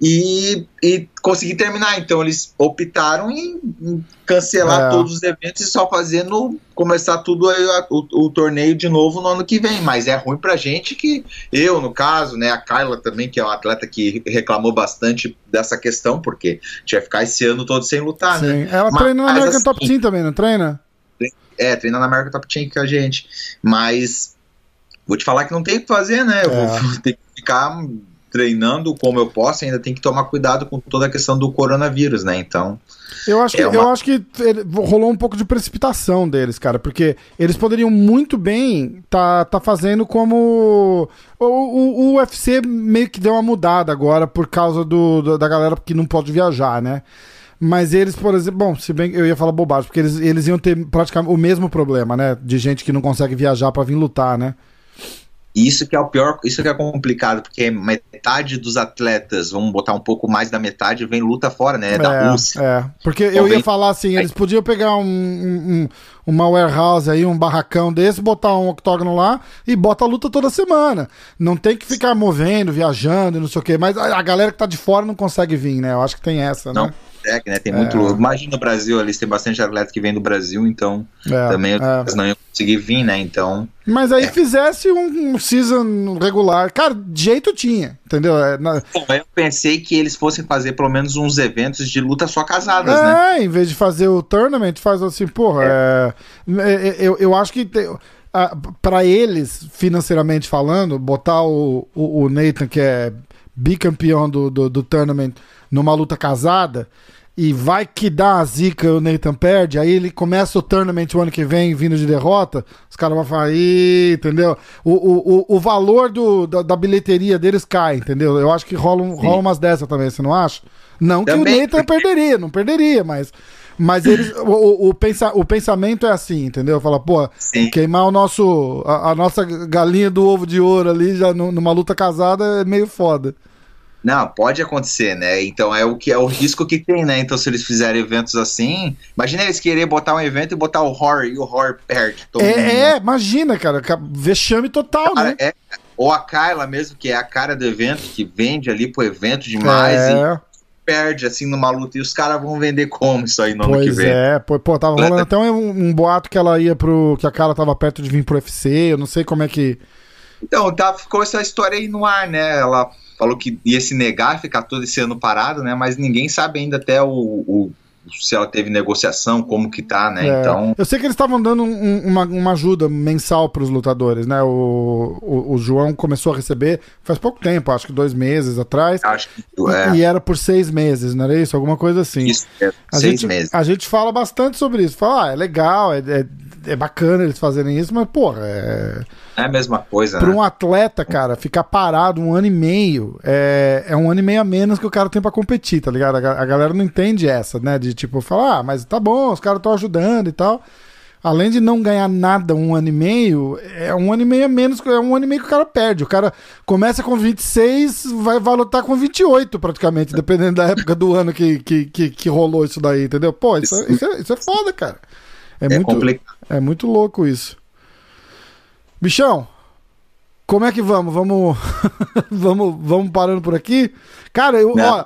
e, e conseguir terminar. Então eles optaram em, em cancelar é. todos os eventos e só fazendo começar tudo a, o, o, torneio de novo no ano que vem. Mas é ruim pra gente que eu, no caso, né, a Kyla também, que é uma atleta que reclamou bastante dessa questão, porque a gente vai ficar esse ano todo sem lutar, né? Sim. né? Ela mas, treina na American assim, Top Team também, não treina? É, treina na American Top Team com a gente. Mas vou te falar que não tem o que fazer, né? Eu é. vou ter que ficar treinando como eu posso, ainda tem que tomar cuidado com toda a questão do coronavírus, né? Então. Eu acho, que, é uma... eu acho que rolou um pouco de precipitação deles, cara, porque eles poderiam muito bem tá, tá fazendo como. O, o, o UFC meio que deu uma mudada agora por causa do, do, da galera que não pode viajar, né? Mas eles, por exemplo, bom, se bem eu ia falar bobagem, porque eles, eles iam ter praticamente o mesmo problema, né? De gente que não consegue viajar para vir lutar, né? Isso que é o pior, isso que é complicado, porque metade dos atletas, vamos botar um pouco mais da metade, vem luta fora, né? Da é, Rússia. É, porque então, eu ia vem... falar assim, eles podiam pegar um, um, uma warehouse aí, um barracão desse, botar um octógono lá e bota a luta toda semana. Não tem que ficar movendo, viajando, não sei o quê. Mas a, a galera que tá de fora não consegue vir, né? Eu acho que tem essa, não. né? consegue, né? Tem muito. É. Imagina o Brasil, eles têm bastante atleta que vem do Brasil, então é, também é. eles não iam conseguir vir, né? Então. Mas aí é. fizesse um, um, season regular. Cara, jeito tinha, entendeu? É, na... Bom, eu pensei que eles fossem fazer pelo menos uns eventos de luta só casadas, é, né? É, em vez de fazer o tournament, faz assim, porra. É. é eu, eu acho que. Te para eles, financeiramente falando, botar o, o, o Nathan, que é bicampeão do, do, do tournament, numa luta casada, e vai que dá a zica o Nathan perde, aí ele começa o tournament o ano que vem vindo de derrota, os caras vão falar, Ih, entendeu? O, o, o, valor do, da, da, bilheteria deles cai, entendeu? Eu acho que rola, um, rola umas dessas também, você não acha? Não também. que o Nathan perderia, não perderia, mas. Mas eles, o, o, pensa, o pensamento é assim, entendeu? Fala, pô, Sim. queimar o nosso, a, a, nossa galinha do ovo de ouro ali já numa luta casada é meio foda. Não, pode acontecer, né? Então é o que é o risco que tem, né? Então se eles fizerem eventos assim, imagina eles querer botar um evento e botar o horror e o horror perde. É, mundo, é né? imagina, cara, vexame total, cara, né? É, ou a Kyla mesmo, que é a cara do evento, que vende ali pro evento demais é. e perde assim numa luta e os caras vão vender como isso aí no pois ano que vem. É, pô, pô tava rolando até um, um, boato que ela ia pro. que a Kyla tava perto de vir pro UFC, eu não sei como é que. Então, tá, ficou essa história aí no ar, né? Ela falou que ia se negar ficar todo esse ano parado, né? Mas ninguém sabe ainda até o, o se ela teve negociação, como que tá, né? É. Então. Eu sei que eles estavam dando um, uma, uma ajuda mensal para os lutadores, né? O, o, o, João começou a receber faz pouco tempo, acho que dois meses atrás. Acho que é. E, era por seis meses, não era isso? Alguma coisa assim. Isso, é, a seis gente, meses. A gente fala bastante sobre isso. Fala, ah, é legal, é, é, é bacana eles fazerem isso, mas, porra, é é a mesma coisa, Para né? um atleta, cara, ficar parado um ano e meio é, é um ano e meio a menos que o cara tem para competir, tá ligado? A, a, galera não entende essa, né? De tipo, falar, ah, mas tá bom, os caras estão ajudando e tal. Além de não ganhar nada um ano e meio, é um ano e meio a menos, é um ano e meio que o cara perde. O cara começa com 26, vai, vai lutar com 28 praticamente, dependendo da época do ano que, que, que, que rolou isso daí, entendeu? Pô, isso, isso, é, isso é foda, cara. É, é muito, complicado. É muito louco isso. Bichão, como é que vamos? Vamos, vamos, vamos parando por aqui? Cara, eu, ó,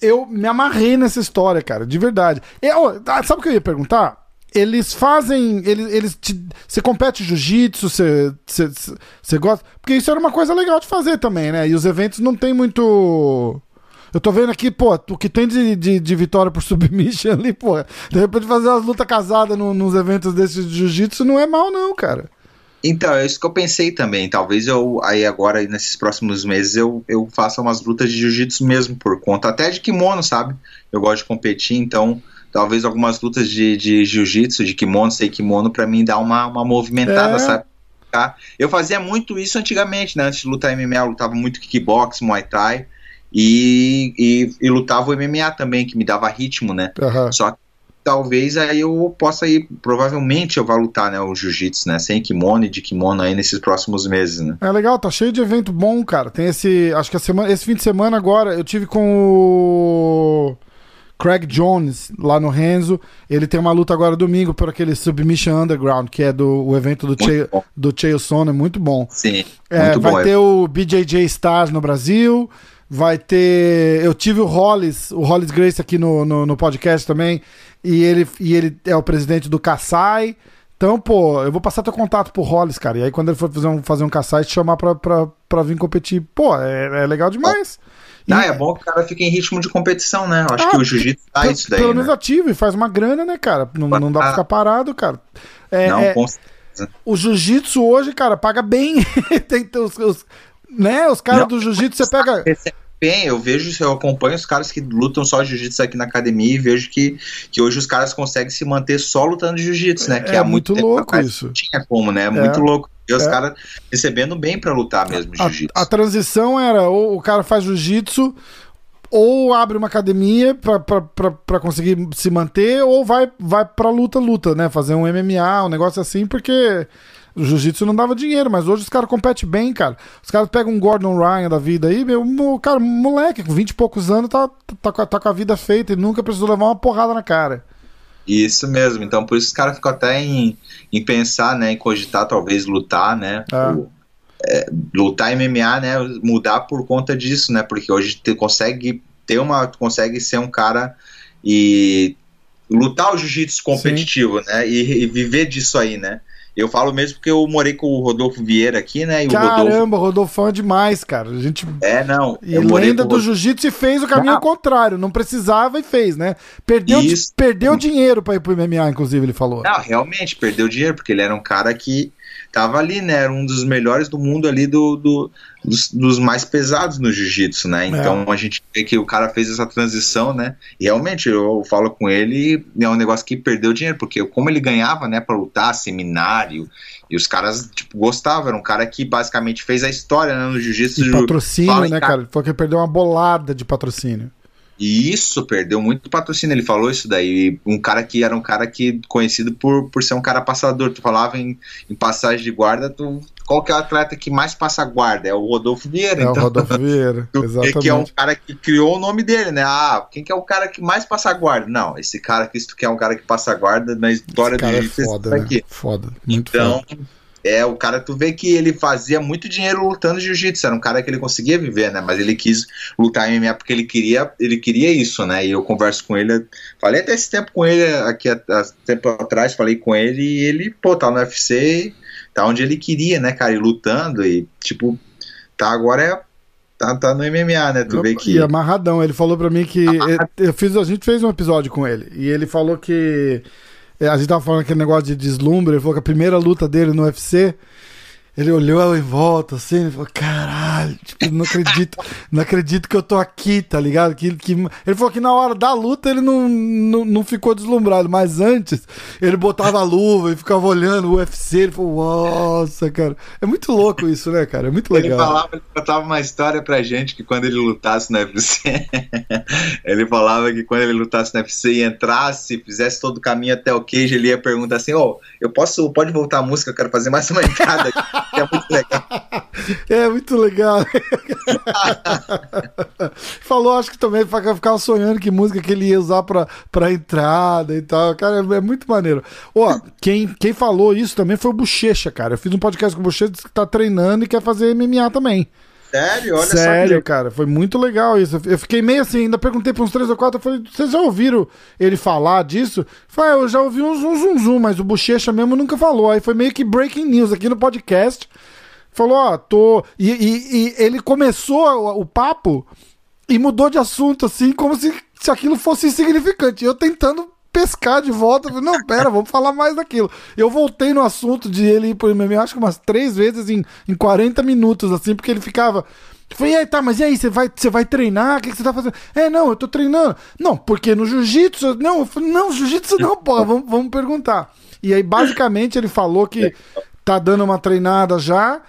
eu me amarrei nessa história, cara, de verdade. Eu, ah, sabe o que eu ia perguntar? Eles fazem. Eles, eles te, você compete jiu-jitsu, você, você, você gosta. Porque isso era uma coisa legal de fazer também, né? E os eventos não tem muito. Eu tô vendo aqui, pô, o que tem de, de, de vitória por submission ali, pô. De repente fazer umas lutas casadas no, nos eventos desses de jiu-jitsu não é mal, não, cara. Então, é isso que eu pensei também. Talvez eu, aí agora, nesses próximos meses, eu, eu faça umas lutas de jiu-jitsu mesmo, por conta até de kimono, sabe? Eu gosto de competir, então talvez algumas lutas de, de jiu-jitsu, de kimono, sei kimono, para mim dar uma, uma movimentada, é. sabe? Tá? Eu fazia muito isso antigamente, né? Antes de lutar MMA, eu lutava muito kickbox, muay thai. E, e, e, lutava o MMA também, que me dava ritmo, né? Uhum. Só que talvez aí eu possa ir, provavelmente eu vá lutar, né, o jiu-jitsu, né, sem kimono e de kimono aí nesses próximos meses, né. É legal, tá cheio de evento bom, cara. Tem esse, acho que a semana, esse fim de semana agora eu tive com o Craig Jones lá no Renzo. Ele tem uma luta agora domingo por aquele Submission Underground, que é do o evento do Chael, do Chael Sonnen, é muito bom. Sim, é, muito vai bom. ter o BJJ Stars no Brasil. Vai ter. Eu tive o Hollis, o Hollis Grace aqui no, no, no podcast também e ele, e ele é o presidente do Kassai. Então, pô, eu vou passar teu contato pro Hollis, cara. E aí, quando ele for fazer um, fazer um Kassai, te chamar pra, pra, pra vir competir. Pô, é, é legal demais. E... Ah, é bom que o cara fique em ritmo de competição, né? Eu acho ah, que o jiu-jitsu dá isso daí. Pelo menos né? ativo e faz uma grana, né, cara? Não, não dá pra ficar parado, cara. É, não, é, com certeza. O jiu-jitsu hoje, cara, paga bem. Tem os, os, né? Os caras do jiu-jitsu, você pega. Bem, eu vejo, eu acompanho os caras que lutam só jiu-jitsu aqui na academia e vejo que, que hoje os caras conseguem se manter só lutando jiu-jitsu, né? Que é, muito, muito louco isso. Não tinha como, né? É. Muito louco. E os é. caras recebendo bem para lutar mesmo jiu-jitsu. A, a, transição era ou o cara faz jiu-jitsu ou abre uma academia para conseguir se manter ou vai vai para luta luta, né? Fazer um MMA, um negócio assim, porque o jiu-jitsu não dava dinheiro, mas hoje os caras competem bem, cara. Os caras pegam um Gordon Ryan da vida aí, meu, cara, moleque, com 20 e poucos anos, tá, tá, tá, tá com a vida feita e nunca precisou levar uma porrada na cara. Isso mesmo, então por isso os caras ficam até em, em pensar, né, em cogitar talvez lutar, né, é. é, lutar MMA, né, mudar por conta disso, né, porque hoje tu consegue ter uma, tu consegue ser um cara e lutar o jiu-jitsu competitivo, Sim. né, e, e, viver disso aí, né, eu falo mesmo porque eu morei com o Rodolfo Vieira aqui, né? E Caramba, o Rodolfo... é demais, cara. A gente... É, não. E lenda do jiu-jitsu e fez o caminho não. contrário. Não precisava e fez, né? Perdeu, perdeu dinheiro pra ir pro MMA, inclusive, ele falou. Não, realmente, perdeu dinheiro, porque ele era um cara que tava ali, né? Era um dos melhores do mundo ali do, do dos, dos, mais pesados no jiu-jitsu, né? Então é. a gente vê que o cara fez essa transição, né? E realmente eu falo com ele, é um negócio que perdeu dinheiro, porque como ele ganhava, né, para lutar, seminário, e os caras, tipo, gostavam. Era um cara que basicamente fez a história né, no jiu-jitsu. Patrocínio, né, cara? Foi que perdeu uma bolada de patrocínio. E isso, perdeu muito patrocínio. Ele falou isso daí. Um cara que era um cara que conhecido por, por ser um cara passador. Tu falava em, em passagem de guarda, tu, qual que é o atleta que mais passa guarda? É o Rodolfo Vieira. É então, o Rodolfo Vieira, exatamente. Que é um cara que criou o nome dele, né? Ah, quem que é o cara que mais passa guarda? Não, esse cara que tu quer é um cara que passa guarda na história do. É foda, né? aqui. foda, muito então, foda é, o cara, tu vê que ele fazia muito dinheiro lutando jiu-jitsu, era um cara que ele conseguia viver, né? Mas ele quis lutar MMA porque ele queria, ele queria isso, né? E eu converso com ele, falei até esse tempo com ele, aqui há, tempo atrás, falei com ele e ele, pô, tá no UFC, tá onde ele queria, né, cara? E lutando e, tipo, tá agora é tá, tá no MMA, né? Tu vê que. E amarradão. Ele falou pra mim que. Eu fiz, a gente fez um episódio com ele. E ele falou que a gente tava falando aquele negócio de deslumbre, ele falou que a primeira luta dele no UFC, ele olhou em volta assim e falou: caralho, tipo, não acredito, não acredito que eu tô aqui, tá ligado? Que, que... Ele falou que na hora da luta ele não, não, não ficou deslumbrado, mas antes ele botava a luva e ficava olhando o UFC. Ele falou: nossa, cara, é muito louco isso, né, cara? É muito legal. Ele falava, ele contava uma história pra gente que quando ele lutasse no UFC, ele falava que quando ele lutasse no UFC e entrasse, fizesse todo o caminho até o queijo, ele ia perguntar assim: ó, oh, eu posso, pode voltar a música, eu quero fazer mais uma entrada aqui. É muito legal. É muito legal. Falou, acho que também ficava sonhando que música que ele ia usar pra, pra entrada e tal. Cara, é, muito maneiro. Ó, quem, quem falou isso também foi o Bochecha, cara. Eu fiz um podcast com o Bochecha que tá treinando e quer fazer MMA também. Sério? Olha Sério, cara, foi muito legal isso. Eu fiquei meio assim, ainda perguntei para uns três ou quatro, eu falei, vocês já ouviram ele falar disso? Eu falei, ah, eu já ouvi um zum, zum, zum, mas o Bochecha mesmo nunca falou. Aí foi meio que breaking news aqui no podcast. Falou, ó, tô... E, e, e ele começou o, o papo e mudou de assunto, assim, como se, se aquilo fosse insignificante. Eu tentando pescar de volta. Não, pera, vamos falar mais daquilo. Eu voltei no assunto de ele ir pro MMA, acho que umas três vezes em, em 40 minutos, assim, porque ele ficava. falei, e aí, tá, mas e aí, você vai, você vai treinar? O que, que você tá fazendo? É, não, eu tô treinando. Não, porque no jiu-jitsu. Não, eu falei, não, jiu-jitsu não, porra, vamos, vamos perguntar. E aí, basicamente, ele falou que tá dando uma treinada já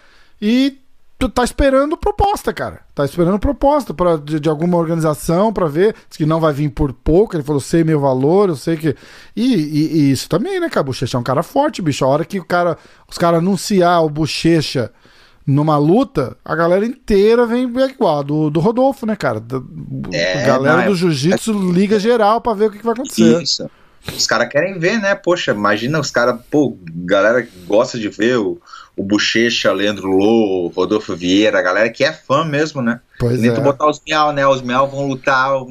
e tu tá esperando proposta, cara. Tá esperando proposta pra, de, de alguma organização para ver. Diz que não vai vir por pouco. Ele falou, sei meu valor, eu sei que. E, e, e isso também, né, cara? Bochecha é um cara forte, bicho. A hora que o cara, os caras anunciar o Bochecha numa luta, a galera inteira vem igual, do, do Rodolfo, né, cara? É, a galera não, do é... jiu-jitsu liga geral para ver o que, que vai acontecer. Isso. Os caras querem ver, né? Poxa, imagina os caras, pô, galera gosta de ver o o Bochecha, Leandro Lô, Rodolfo Vieira, a galera que é fã mesmo, né? Pois Nem é. tu botar os Miau, né? Os Miau vão lutar, ou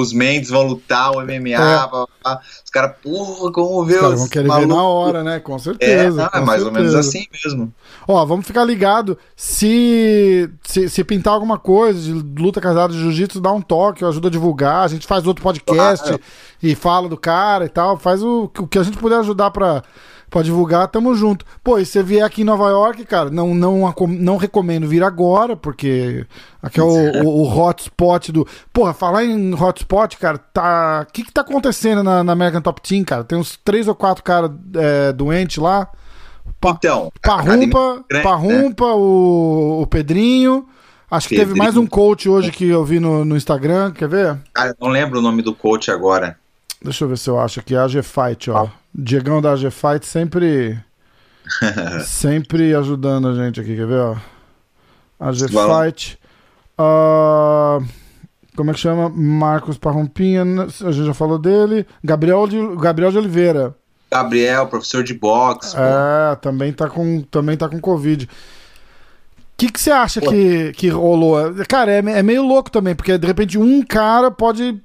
os Mendes vão lutar, o MMA, é. os caras, porra, como ver os, vão querer ver na hora, né? Com certeza. É, não, é mais certeza. ou menos assim mesmo. Ó, vamos ficar ligado. Se, se, se pintar alguma coisa de luta casada de jiu-jitsu, dá um toque, ajuda a divulgar. A gente faz outro podcast e fala do cara e tal. Faz o, o que a gente puder ajudar pra Pode divulgar, tamo junto. Pô, e você vier aqui em Nova York, cara, não, não, não recomendo vir agora, porque aqui é o, o, o hotspot do. Porra, falar em hotspot, cara, tá. O que que tá acontecendo na, na American Top Team, cara? Tem uns três ou quatro caras é, doentes lá. Pa, então, Parrumpa, grande, Parrumpa né? o, o Pedrinho. Acho que Pedrinho. teve mais um coach hoje que eu vi no, no Instagram, quer ver? Cara, não lembro o nome do coach agora. Deixa eu ver se eu acho aqui. AG Fight, ó. Ah. Diegão da AG Fight sempre. sempre ajudando a gente aqui, quer ver, ó? AG Fight. Uh, como é que chama? Marcos Parrompinha, a gente já falou dele. Gabriel de, Gabriel de Oliveira. Gabriel, professor de boxe. É, também tá com, também tá com Covid. O que, que você acha que, que rolou? Cara, é, é meio louco também, porque de repente um cara pode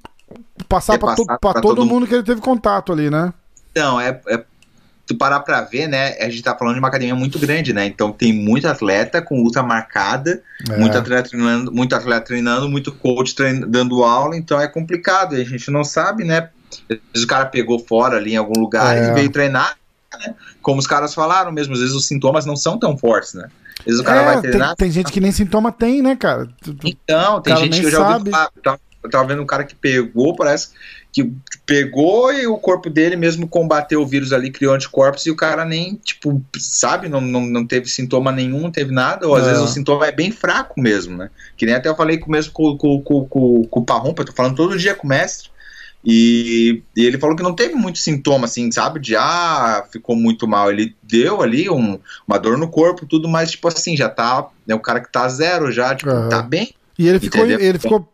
passar para to, todo, todo mundo que ele teve contato ali, né? Então, é, é tu parar pra ver, né? A gente tá falando de uma academia muito grande, né? Então tem muito atleta com luta marcada, é. muito atleta treinando, muito atleta treinando, muito coach treinando, dando aula, então é complicado. A gente não sabe, né? Às vezes o cara pegou fora ali em algum lugar é. e veio treinar. né? Como os caras falaram mesmo, às vezes os sintomas não são tão fortes, né? Às vezes o cara É, vai tem, treinar. tem gente que nem sintoma tem, né, cara? Então, tem gente que eu já ouvi falar. Eu tava, vendo um cara que pegou, parece que pegou e o corpo dele mesmo combateu o vírus ali, criou anticorpos e o cara nem, tipo, sabe, não, não, não teve sintoma nenhum, não teve nada, ou às É. vezes o sintoma é bem fraco mesmo, né? Que nem até eu falei com, mesmo com, com, com, com, com o Parrumpa, eu tô falando todo dia com o mestre. E, e ele falou que não teve muito sintoma, assim, sabe? De ah, ficou muito mal. Ele deu ali um- uma dor no corpo, tudo, mas, tipo assim, já tá. É o cara que tá zero já, tipo, Aham. tá bem. E ele ficou, ele ficou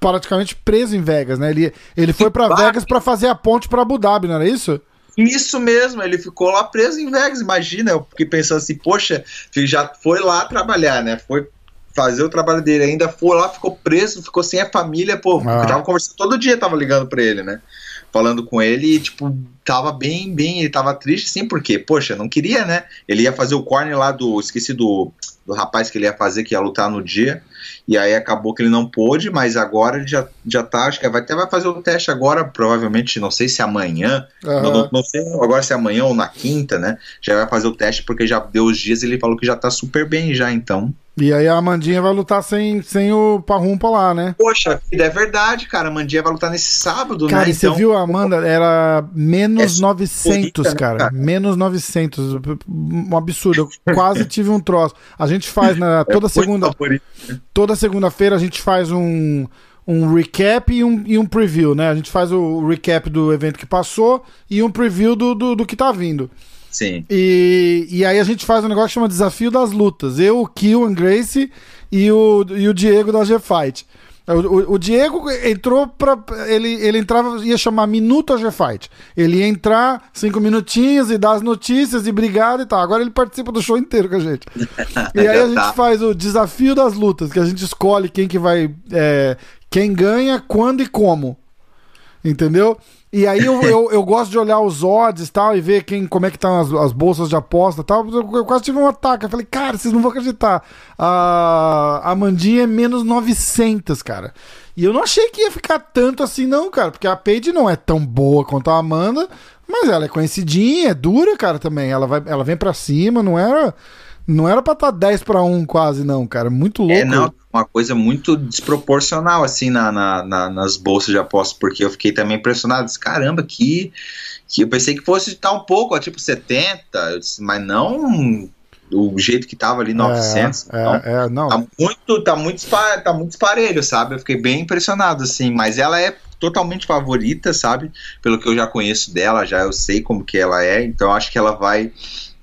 praticamente preso em Vegas, né? Ele, ele foi Claro. Vegas pra fazer a ponte pra Abu Dhabi, não era isso? Isso mesmo, ele ficou lá preso em Vegas, imagina. Eu fiquei pensando assim, poxa, já foi lá trabalhar, né? Foi fazer o trabalho dele, ainda foi lá, ficou preso, ficou sem a família, pô. Ah. Eu tava conversando todo dia, tava ligando pra ele, né? Falando com ele e, tipo, tava bem, bem, ele tava triste, sim, porque, poxa, não queria, né? Ele ia fazer o corne lá do, esqueci do, do rapaz que ele ia fazer, que ia lutar no dia, e aí acabou que ele não pôde, mas agora ele já, já tá, acho que vai, até vai fazer o teste agora, provavelmente, não sei se amanhã, Aham. não, não- não sei agora se é amanhã ou na quinta, né? Já vai fazer o teste porque já deu os dias e ele falou que já tá super bem já, então. E aí a Amandinha vai lutar sem, sem o Parrumpa lá, né? Poxa, é verdade, cara. A Mandinha vai lutar nesse sábado, Cara, né? e você Então, viu a Amanda? Era menos É 900, bonita, né, cara. cara? Menos 900. Um absurdo. Eu quase tive um troço. A gente faz na, é toda muito segunda, favorito. toda segunda-feira a gente faz um, um recap e um, e um preview, né? A gente faz o recap do evento que passou e um preview do, do, do que tá vindo. Sim. E, e aí a gente faz um negócio que chama Desafio das Lutas. Eu, o Kill, o Grace e o, e o Diego da G-Fight. O, o- o Diego entrou pra. Ele, ele entrava, ia chamar Minuto a G-Fight. Ele ia entrar cinco minutinhos e dar as notícias e obrigado e tal. Agora ele participa do show inteiro com a gente. E aí a gente tá. faz o desafio das lutas, que a gente escolhe quem que vai. é, quem ganha, quando e como. Entendeu? E aí eu, eu, eu gosto de olhar os odds e tal e ver quem, como é que estão as, as bolsas de aposta e tal. Eu, eu quase tive um ataque. Eu falei, cara, vocês não vão acreditar. A, a Mandinha é menos 900, cara. E eu não achei que ia ficar tanto assim, não, cara. Porque a Paige não é tão boa quanto a Amanda, mas ela é conhecidinha, é dura, cara, também. Ela, vai, ela vem pra cima, não era. Não era pra estar 10 pra 1 quase, não, cara. Muito louco. É, não, uma coisa muito desproporcional, assim, na, na- na- nas bolsas de apostas, porque eu fiquei também impressionado. Disse, Caramba, que, que eu pensei que fosse estar um pouco, ó, tipo 70, eu disse, mas não o jeito que tava ali, 900. É, não. é, é, não. Tá muito, tá muito, tá muito esparelho, sabe? Eu fiquei bem impressionado, assim. Mas ela é totalmente favorita, sabe? Pelo que eu já conheço dela, já eu sei como que ela é. Então acho que ela vai,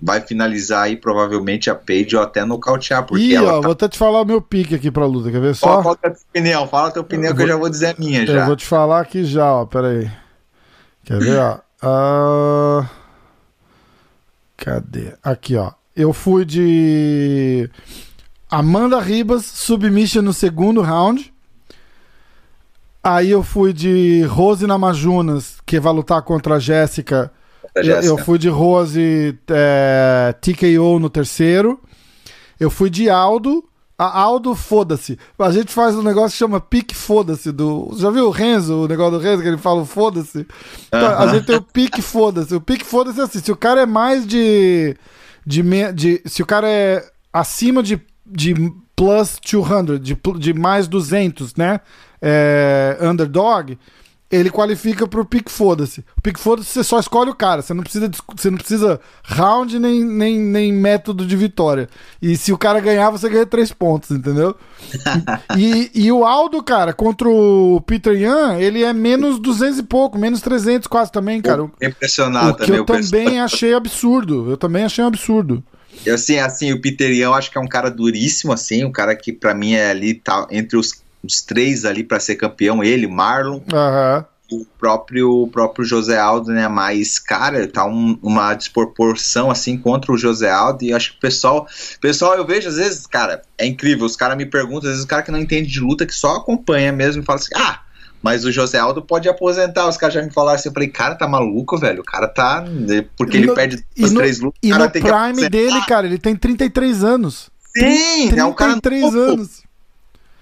vai finalizar aí provavelmente a Paige ou até nocautear, porque Ih, ela ó, tá... vou até te falar o meu pique aqui pra luta, quer ver só? Qual, qual é a tua opinião? Fala a tua opinião Eu que eu vou- já vou dizer a minha Eu já. vou te falar aqui já, ó, pera aí. Quer ver, ó? Ah, Cadê? Aqui, ó. Eu fui de Amanda Ribas, submission no segundo round. Aí eu fui de Rose Namajunas, que vai lutar contra a Jéssica. Eu, eu fui de Rose é, TKO no terceiro. Eu fui de Aldo. A Aldo, foda-se. A gente faz um negócio que chama pique foda-se. Do... Já viu o Renzo, o negócio do Renzo, que ele fala foda-se? Então, A gente tem o pique foda-se. O pique foda-se é assim: se o cara é mais de. de, de se o cara é acima de, de plus 200, de, de mais 200, né? É, underdog, ele qualifica pro pique foda-se. O pique foda-se você só escolhe o cara, você não precisa, você não precisa round nem, nem, nem método de vitória. E se o cara ganhar, você ganha três pontos, entendeu? e, e o Aldo, cara, contra o Peter Yan, ele é menos 200 e pouco, menos 300 quase também, cara. Impressionado o que também. eu também achei absurdo. Eu também achei um absurdo. Eu, assim, assim, o Peterião eu acho que é um cara duríssimo, assim, um cara que pra mim é ali, tá entre os, os três ali pra ser campeão, ele, Marlon, Aham. o próprio, o próprio José Aldo, né? Mas, cara, tá um- uma desproporção assim contra o José Aldo. E acho que o pessoal. Pessoal, eu vejo às vezes, cara, é incrível. Os caras me perguntam, às vezes o cara que não entende de luta, que só acompanha mesmo e fala assim: ah. Mas o José Aldo pode aposentar. Os caras já me falaram assim. Eu falei, cara, tá maluco, velho. O cara tá. Porque ele No- perde e as no- três lutas. E no prime dele, cara, ele tem 33 anos. Sim, é um cara 33 novo. anos.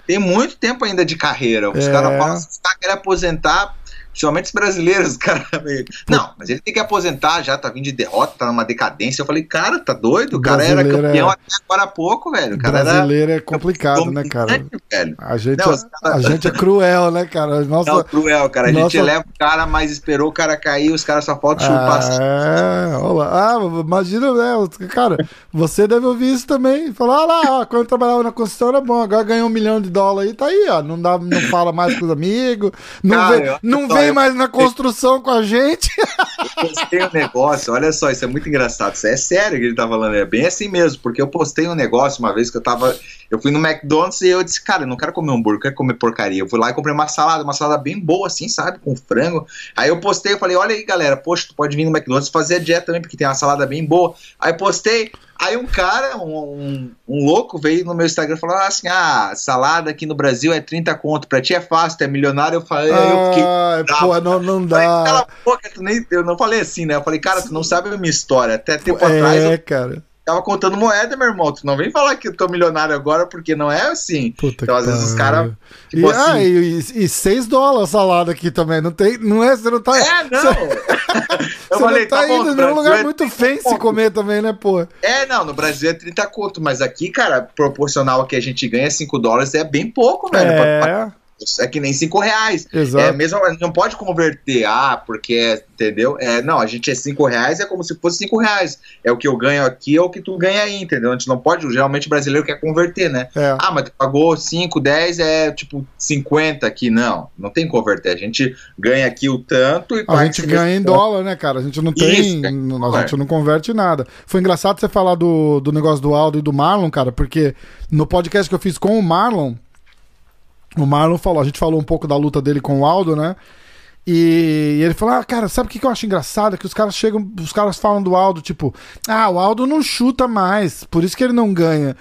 Tem muito tempo ainda de carreira. Os É. caras falam assim, os caras querem aposentar. Principalmente os brasileiros, cara. Meio... Não, mas ele tem que aposentar já, tá vindo de derrota, tá numa decadência. Eu falei, cara, tá doido? O cara era campeão é... até agora há pouco, velho. O cara brasileiro era... é complicado, né, cara? Velho. A, gente não, é, cara... a gente é cruel, né, cara? Nossa... Não, cruel, cara. A Nossa... gente leva o cara, mas esperou o cara cair, os caras só faltam chupar. É, olha Ah, imagina, né? Cara, você deve ouvir isso também. Falar, ah lá, ó, quando eu trabalhava na construção era bom, agora ganhou um milhão de dólares aí, tá aí, ó. Não, dá, não fala mais com os amigos, não, cara, vem, não vem eu... mais na construção com a gente. Eu postei um negócio, olha só, isso é muito engraçado. Isso é sério que ele tá falando, é bem assim mesmo, porque eu postei um negócio uma vez que eu tava. Eu fui no McDonald's e eu disse, cara, eu não quero comer hambúrguer, eu quero comer porcaria. Eu fui lá e comprei uma salada, uma salada bem boa, assim, sabe? Com frango. Aí eu postei, eu falei, olha aí, galera, poxa, tu pode vir no McDonald's fazer a dieta também, porque tem uma salada bem boa. Aí postei, Aí um cara, um, um, um, louco, veio no meu Instagram e falou assim: ah, salada aqui no Brasil é 30 conto, pra ti é fácil, tu é milionário. Eu falei, ah, eu fiquei. Pô, não, não dá. Falei, Cala a boca, tu nem, eu não falei assim, né? Eu falei, cara, tu não sabe a minha história. Até tempo é, atrás. É, cara tava contando moeda, meu irmão. Tu não vem falar que eu tô milionário agora, porque não é assim. Puta então, às vezes, os caras. Tipo e, assim, ah, e, e 6 dólares salada aqui também. Não tem. Não é, você não tá. É, não. Você, eu você falei, não tá, tá indo num lugar é muito fancy conto. comer também, né, pô? É, não, no Brasil é 30 conto, mas aqui, cara, proporcional ao que a gente ganha, 5 dólares é bem pouco, velho. É. Pra, é que nem 5 reais. Exato. É mesmo, não pode converter, ah, porque é, entendeu? É, não, a gente é 5 reais, é como se fosse 5 reais. É o que eu ganho aqui, é o que tu ganha aí, entendeu? A gente não pode, geralmente o brasileiro quer converter, né? É. Ah, mas tu pagou 5, 10, é tipo 50 aqui. Não, não tem converter. A gente ganha aqui o tanto e A gente ganha em dólar, né, cara? A gente não tem. Isso, é. a gente não converte nada. Foi engraçado você falar do, do negócio do Aldo e do Marlon, cara, porque no podcast que eu fiz com o Marlon. O Marlon falou, a gente falou um pouco da luta dele com o Aldo, né? E ele falou: Ah, cara, sabe o que eu acho engraçado? É que os caras chegam, os caras falam do Aldo, tipo, ah, o Aldo não chuta mais, por isso que ele não ganha.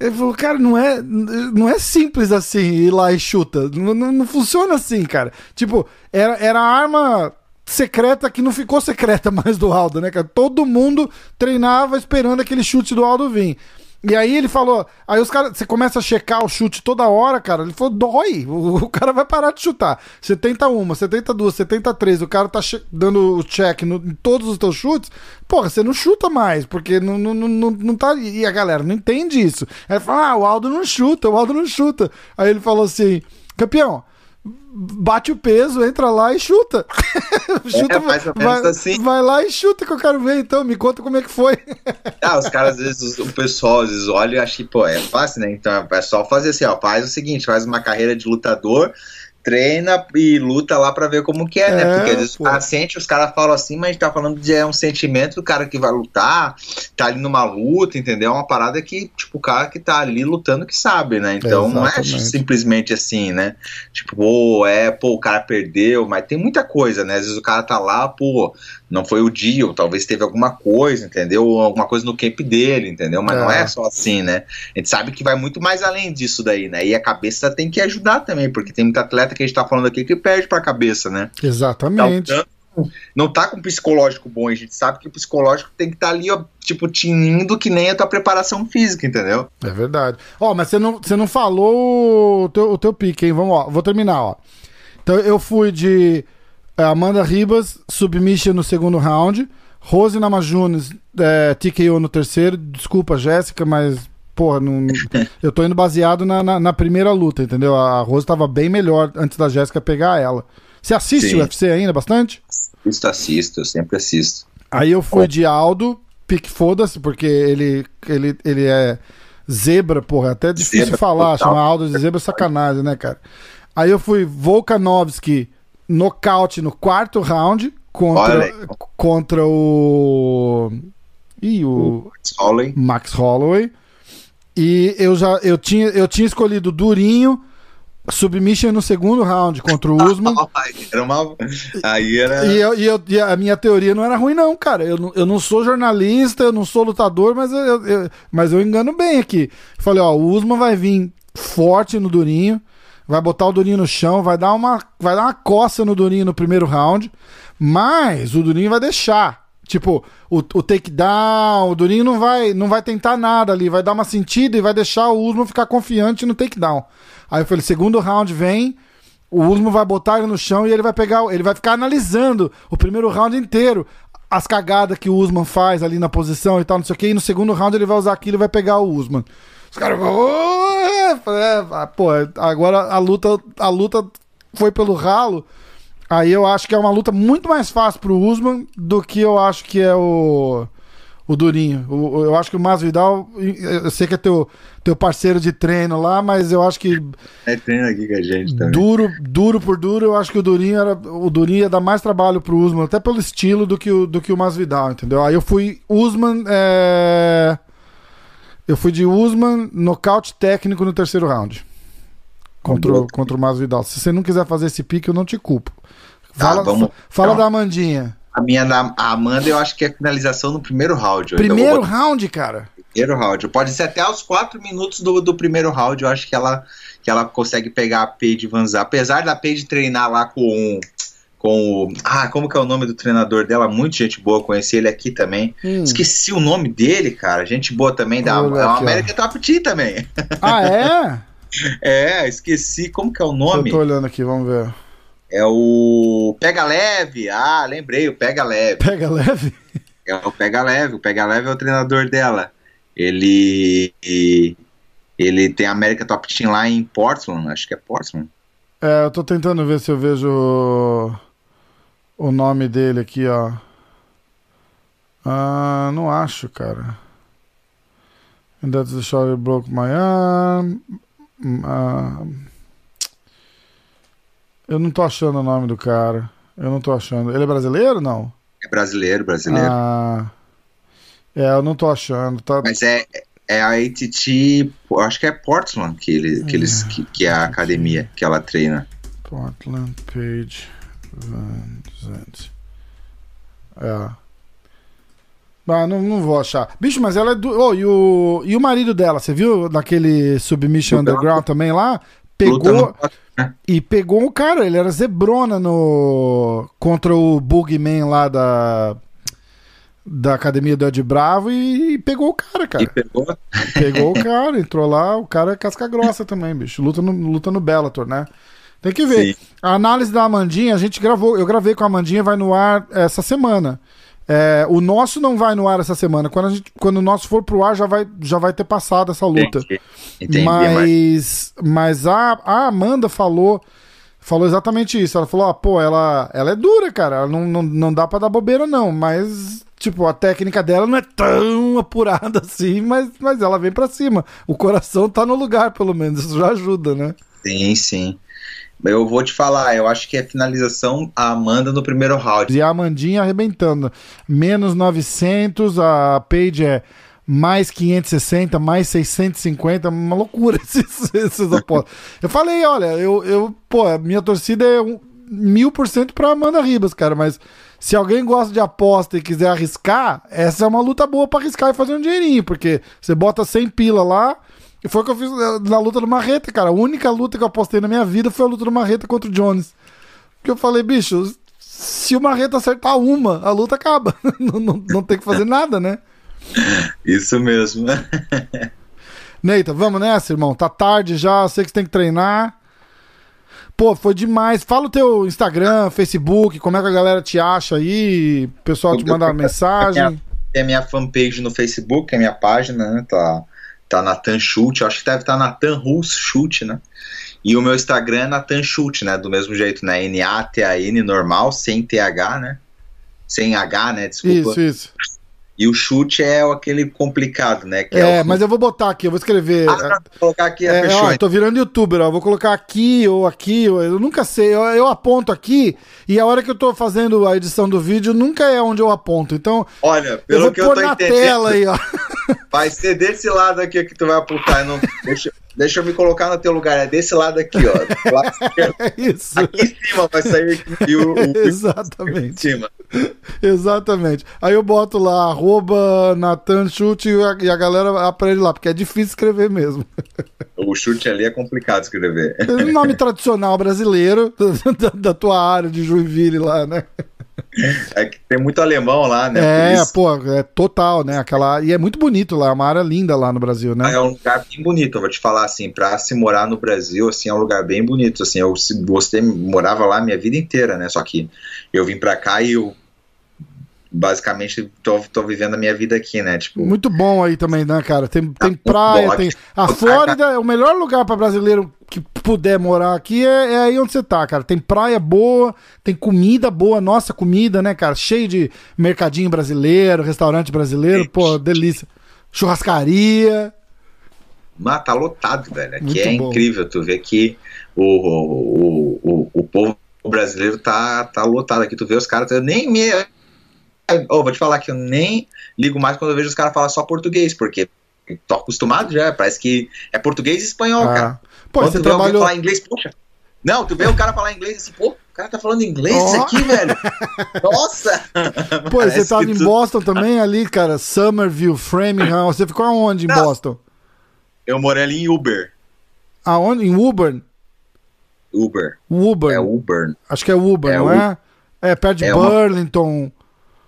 Ele falou, cara, não é, não é simples assim ir lá e chuta. Não, não, não funciona assim, cara. Tipo, era, era a arma secreta que não ficou secreta mais do Aldo, né, cara? Todo mundo treinava esperando aquele chute do Aldo vir. E aí ele falou, aí os caras, você começa a checar o chute toda hora, cara. Ele falou, dói, o, o cara vai parar de chutar. Você tenta uma, você tenta duas, você tenta três, o cara tá dando o check no, em todos os teus chutes, porra, você não chuta mais, porque não, não, não, não tá. E a galera não entende isso. Aí ele fala, ah, o Aldo não chuta, o Aldo não chuta. Aí ele falou assim, campeão, bate o peso, entra lá e chuta. chuta é, mais ou menos vai, assim. vai lá e chuta que eu quero ver, então. Me conta como é que foi. ah, os caras, às vezes, o pessoal, às vezes, olha e acha que, pô, é fácil, né? Então é só fazer assim, ó, faz o seguinte, faz uma carreira de lutador treina e luta lá para ver como que é, né? é, né? Porque às vezes o cara sente, os caras falam assim, mas a gente tá falando de é um sentimento do cara que vai lutar, tá ali numa luta, entendeu? É uma parada que, tipo, o cara que tá ali lutando que sabe, né? Então não é simplesmente assim, né? Tipo, pô, é, pô, o cara perdeu, mas tem muita coisa, né? Às vezes o cara tá lá, pô, não foi o dia, ou talvez teve alguma coisa, entendeu? Alguma coisa no camp dele, entendeu? Mas é. não é só assim, né? A gente sabe que vai muito mais além disso daí, né? E a cabeça tem que ajudar também, porque tem muita atleta que a gente tá falando aqui que perde pra cabeça, né? Exatamente. Então, não tá com psicológico bom, a gente sabe que o psicológico tem que estar tá ali, ó, tipo, tinindo que nem a tua preparação física, entendeu? É verdade. Ó, mas você não, você não falou o teu, o teu pique, hein? Vamos, ó, vou terminar, ó. Então eu fui de Amanda Ribas, submission no segundo round. Rose Namajunas, é, TKO no terceiro. Desculpa, Jéssica, mas, porra, não, eu tô indo baseado na, na, na, primeira luta, entendeu? A Rose tava bem melhor antes da Jéssica pegar ela. Você assiste Sim. o UFC ainda bastante? Assisto, assisto, eu sempre assisto. Aí eu fui de Aldo, pique foda-se, porque ele, ele, ele é zebra, porra, é até difícil zebra falar, total. chamar Aldo de zebra é sacanagem, né, cara? Aí eu fui Volkanovski, nocaute no quarto round contra, contra o. E o, o Max Holloway. Max Holloway. E eu já eu tinha, eu tinha escolhido Durinho. Submission no segundo round contra o Usman. era uma... Aí era. E, eu, e, eu, e, a minha teoria não era ruim, não, cara. Eu, eu não sou jornalista, eu não sou lutador, mas eu, eu, mas eu engano bem aqui. Falei, ó, o Usman vai vir forte no Durinho vai botar o Durinho no chão, vai dar uma, vai dar uma coça no Durinho no primeiro round, mas o Durinho vai deixar. Tipo, o, o takedown, o Durinho não vai, não vai tentar nada ali, vai dar uma sentida e vai deixar o Usman ficar confiante no takedown. Aí eu falei, segundo round vem, O Usman vai botar ele no chão e ele vai pegar, ele vai ficar analisando o primeiro round inteiro. As cagadas que o Usman faz ali na posição e tal, não sei o que. E no segundo round ele vai usar aquilo e vai pegar o Usman. Os caras vão. É, pô, agora a luta, a luta foi pelo ralo. Aí eu acho que é uma luta muito mais fácil pro Usman do que eu acho que é o o Durinho. O, eu acho que o Masvidal, eu sei que é teu, teu parceiro de treino lá, mas eu acho que. É treino aqui com a gente também. Duro, duro por duro, eu acho que o Durinho era. O Durinho ia dar mais trabalho pro Usman, até pelo estilo do que o, do que o Masvidal, entendeu? Aí eu fui Usman. É... Eu fui de Usman, nocaute técnico no terceiro round. Contra, contra o Masvidal. Se você não quiser fazer esse pique, eu não te culpo. Tá, fala, vamos... fala da Amandinha. A minha da Amanda, eu acho que é finalização no primeiro round. Primeiro botar... round, cara? Primeiro round. Pode ser até aos quatro minutos do, do primeiro round. Eu acho que ela, que ela consegue pegar a Paige Vanzar. Apesar da Paige treinar lá com com o. Ah, como que é o nome do treinador dela? Muito gente boa, conheci ele aqui também. Hum. Esqueci o nome dele, cara. Gente boa também, da é uma América Top Team também. Ah, é? é, esqueci. Como que é o nome? Eu tô olhando aqui, vamos ver. É o Pega Leve. Ah, lembrei, o Pega Leve. Pega Leve? É o Pega Leve. O Pega Leve é o treinador dela. Ele ele tem a América Top Team lá em Portland, acho que é Portland. É, eu tô tentando ver se eu vejo o, nome dele aqui, ó. Ah, não acho, cara. And that's the shot that broke my arm. Uh, eu não tô achando o nome do cara. Eu não tô achando. Ele é brasileiro não? É brasileiro, brasileiro. Ah. É, eu não tô achando. Tá... Mas é, é a ATT, acho que é Portland que, ele, que, eles, é. que, que é a academia que ela treina. Portland Page É. Ah, não, não vou achar. Bicho, mas ela é do. Oh, e, o, e o marido dela, você viu naquele Submission Underground também lá? Pegou. E pegou um cara, ele era Zebrona no. contra o Bugman lá da. Da academia do Ed Bravo e, e pegou o cara, cara. E pegou? Pegou o cara, entrou lá, o cara é casca grossa também, bicho. Luta no, luta no Bellator, né? Tem que ver. Sim. A análise da Amandinha, a gente gravou, eu gravei com a Amandinha, vai no ar essa semana. É, o nosso não vai no ar essa semana. Quando, gente, quando o nosso for pro ar, já vai, já vai ter passado essa luta. Entendi. Entendi, mas, mas a, a Amanda falou falou exatamente isso. Ela falou: ah, pô, ela, ela é dura, cara. Ela não, não, não dá pra dar bobeira, não. Mas, tipo, a técnica dela não é tão apurada assim, mas, mas ela vem pra cima. O coração tá no lugar, pelo menos. Isso já ajuda, né? Sim, sim. Eu vou te falar, eu acho que é finalização a Amanda no primeiro round. E a Amandinha arrebentando. Menos 900, a Paige é mais 560, mais 650, uma loucura esses, esses apostas. eu falei, olha, eu, eu, pô, minha torcida é mil por cento pra Amanda Ribas, cara, mas se alguém gosta de aposta e quiser arriscar, essa é uma luta boa para arriscar e fazer um dinheirinho, porque você bota 100 pila lá, e foi o que eu fiz na luta do Marreta, cara. A única luta que eu apostei na minha vida foi a luta do Marreta contra o Jones. Porque eu falei, bicho, se o Marreta acertar uma, a luta acaba. não, não, não tem que fazer nada, né? Isso mesmo. Neita, vamos nessa, irmão. Tá tarde já, sei que você tem que treinar. Pô, foi demais. Fala o teu Instagram, Facebook, como é que a galera te acha aí, o pessoal te manda uma mensagem. Tem a minha fanpage no Facebook, é a minha página, né? Tá tá Natan Chute, acho que deve estar tá Natan Rus Chute, né? E o meu Instagram é Natan Chute, né? Do mesmo jeito, né? N-A-T-A-N normal, sem T-H, né? Sem H, né? Desculpa. Isso, isso. E o chute é aquele complicado, né? é, é mas eu vou botar aqui, eu vou escrever. Ah, vou colocar aqui, é, fechou. Ó, eu tô virando youtuber, ó. Vou colocar aqui ou aqui, eu nunca sei. Eu, eu, aponto aqui e a hora que eu tô fazendo a edição do vídeo nunca é onde eu aponto. Então, olha, pelo eu vou que eu tô na entendendo, tela aí, ó. Vai ser desse lado aqui que tu vai apontar. Não, deixa, deixa eu me colocar no teu lugar. É desse lado aqui, ó. Lado isso. Aqui em cima vai sair o, o, Exatamente. Em cima. Exatamente. Aí eu boto lá, arroba Nathan Chute e a, e a galera aprende lá, porque é difícil escrever mesmo. O chute ali é complicado escrever. É um nome tradicional brasileiro da, da, tua área de Joinville lá, né? É que tem muito alemão lá, né? É, pô, é total, né? Aquela... E é muito bonito lá, é uma área linda lá no Brasil, né? É um lugar bem bonito, eu vou te falar assim, pra se morar no Brasil, assim, é um lugar bem bonito, assim, eu gostei, morava lá minha vida inteira, né? Só que eu vim pra cá e eu basicamente tô, tô vivendo a minha vida aqui, né? Tipo, Muito bom aí também, né, cara? Tem, tem praia, bom, tem. A Flórida é o melhor lugar para brasileiro que puder morar aqui, é, é, aí onde você tá, cara. Tem praia boa, tem comida boa, nossa comida, né, cara? Cheio de mercadinho brasileiro, restaurante brasileiro, pô, delícia. Churrascaria. Ah, tá lotado, velho. Aqui Muito é bom. incrível. Tu vê que o, o, o, o povo brasileiro tá, tá lotado aqui. Tu vê os caras, nem me Oh, vou te falar que eu nem ligo mais quando eu vejo os caras falar só português, porque tô acostumado já, parece que é português e espanhol, ah. cara. Pô, quando você tu trabalhou... falar inglês, poxa. Não, tu vê o cara falar inglês assim, pô, o cara tá falando inglês oh. aqui, velho. Nossa! Pô, você tava em tu... Boston também ali, cara, Somerville, Framingham, você ficou aonde em Não. Boston? Eu morei ali em Uber. Aonde? Em Uber? Uber. Uber. É Uber. Acho que é Uber, é não é? É, perto de é Burlington. Uma...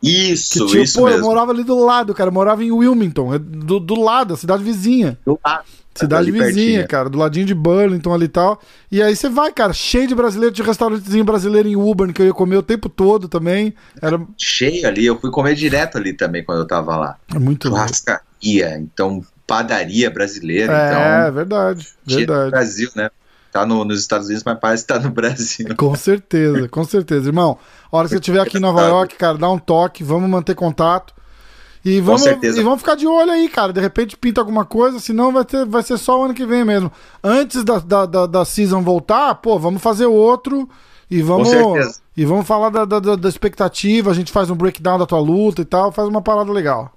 Isso, que, tipo, isso pô, mesmo. eu morava ali do lado, cara. Eu morava em Wilmington, é do, do lado, a cidade vizinha. Do lado. Cidade vizinha, pertinho. cara, do ladinho de Burlington ali e tal. E aí você vai, cara, cheio de brasileiro, de restaurantezinho brasileiro em Uber, que eu ia comer o tempo todo também. Era... Cheio ali, eu fui comer direto ali também quando eu tava lá. É muito Churrascaria, então padaria brasileira, é, então... É, verdade, verdade. Brasil, né? Tá no, nos Estados Unidos, mas parece que tá no Brasil. Com certeza, com certeza. Irmão, a hora que você estiver aqui em Nova York, cara, dá um toque, vamos manter contato. E vamos, Com certeza. e vamos ficar de olho aí, cara. De repente pinta alguma coisa, senão vai, ter, vai ser só o ano que vem mesmo. Antes da, da, da, da season voltar, pô, vamos fazer outro e vamos, e vamos falar da, da, da, expectativa. A gente faz um breakdown da tua luta e tal, faz uma parada legal.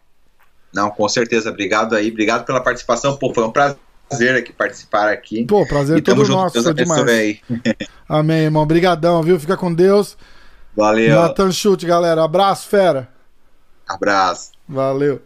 Não, com certeza. Obrigado aí, obrigado pela participação. Pô, foi um prazer aqui participar aqui. Pô, prazer e todo junto, nosso. Deus demais. Amém, irmão. Obrigadão, viu? Fica com Deus. Valeu. Nathan Chute, galera. Abraço, fera. Abraço. Valeu.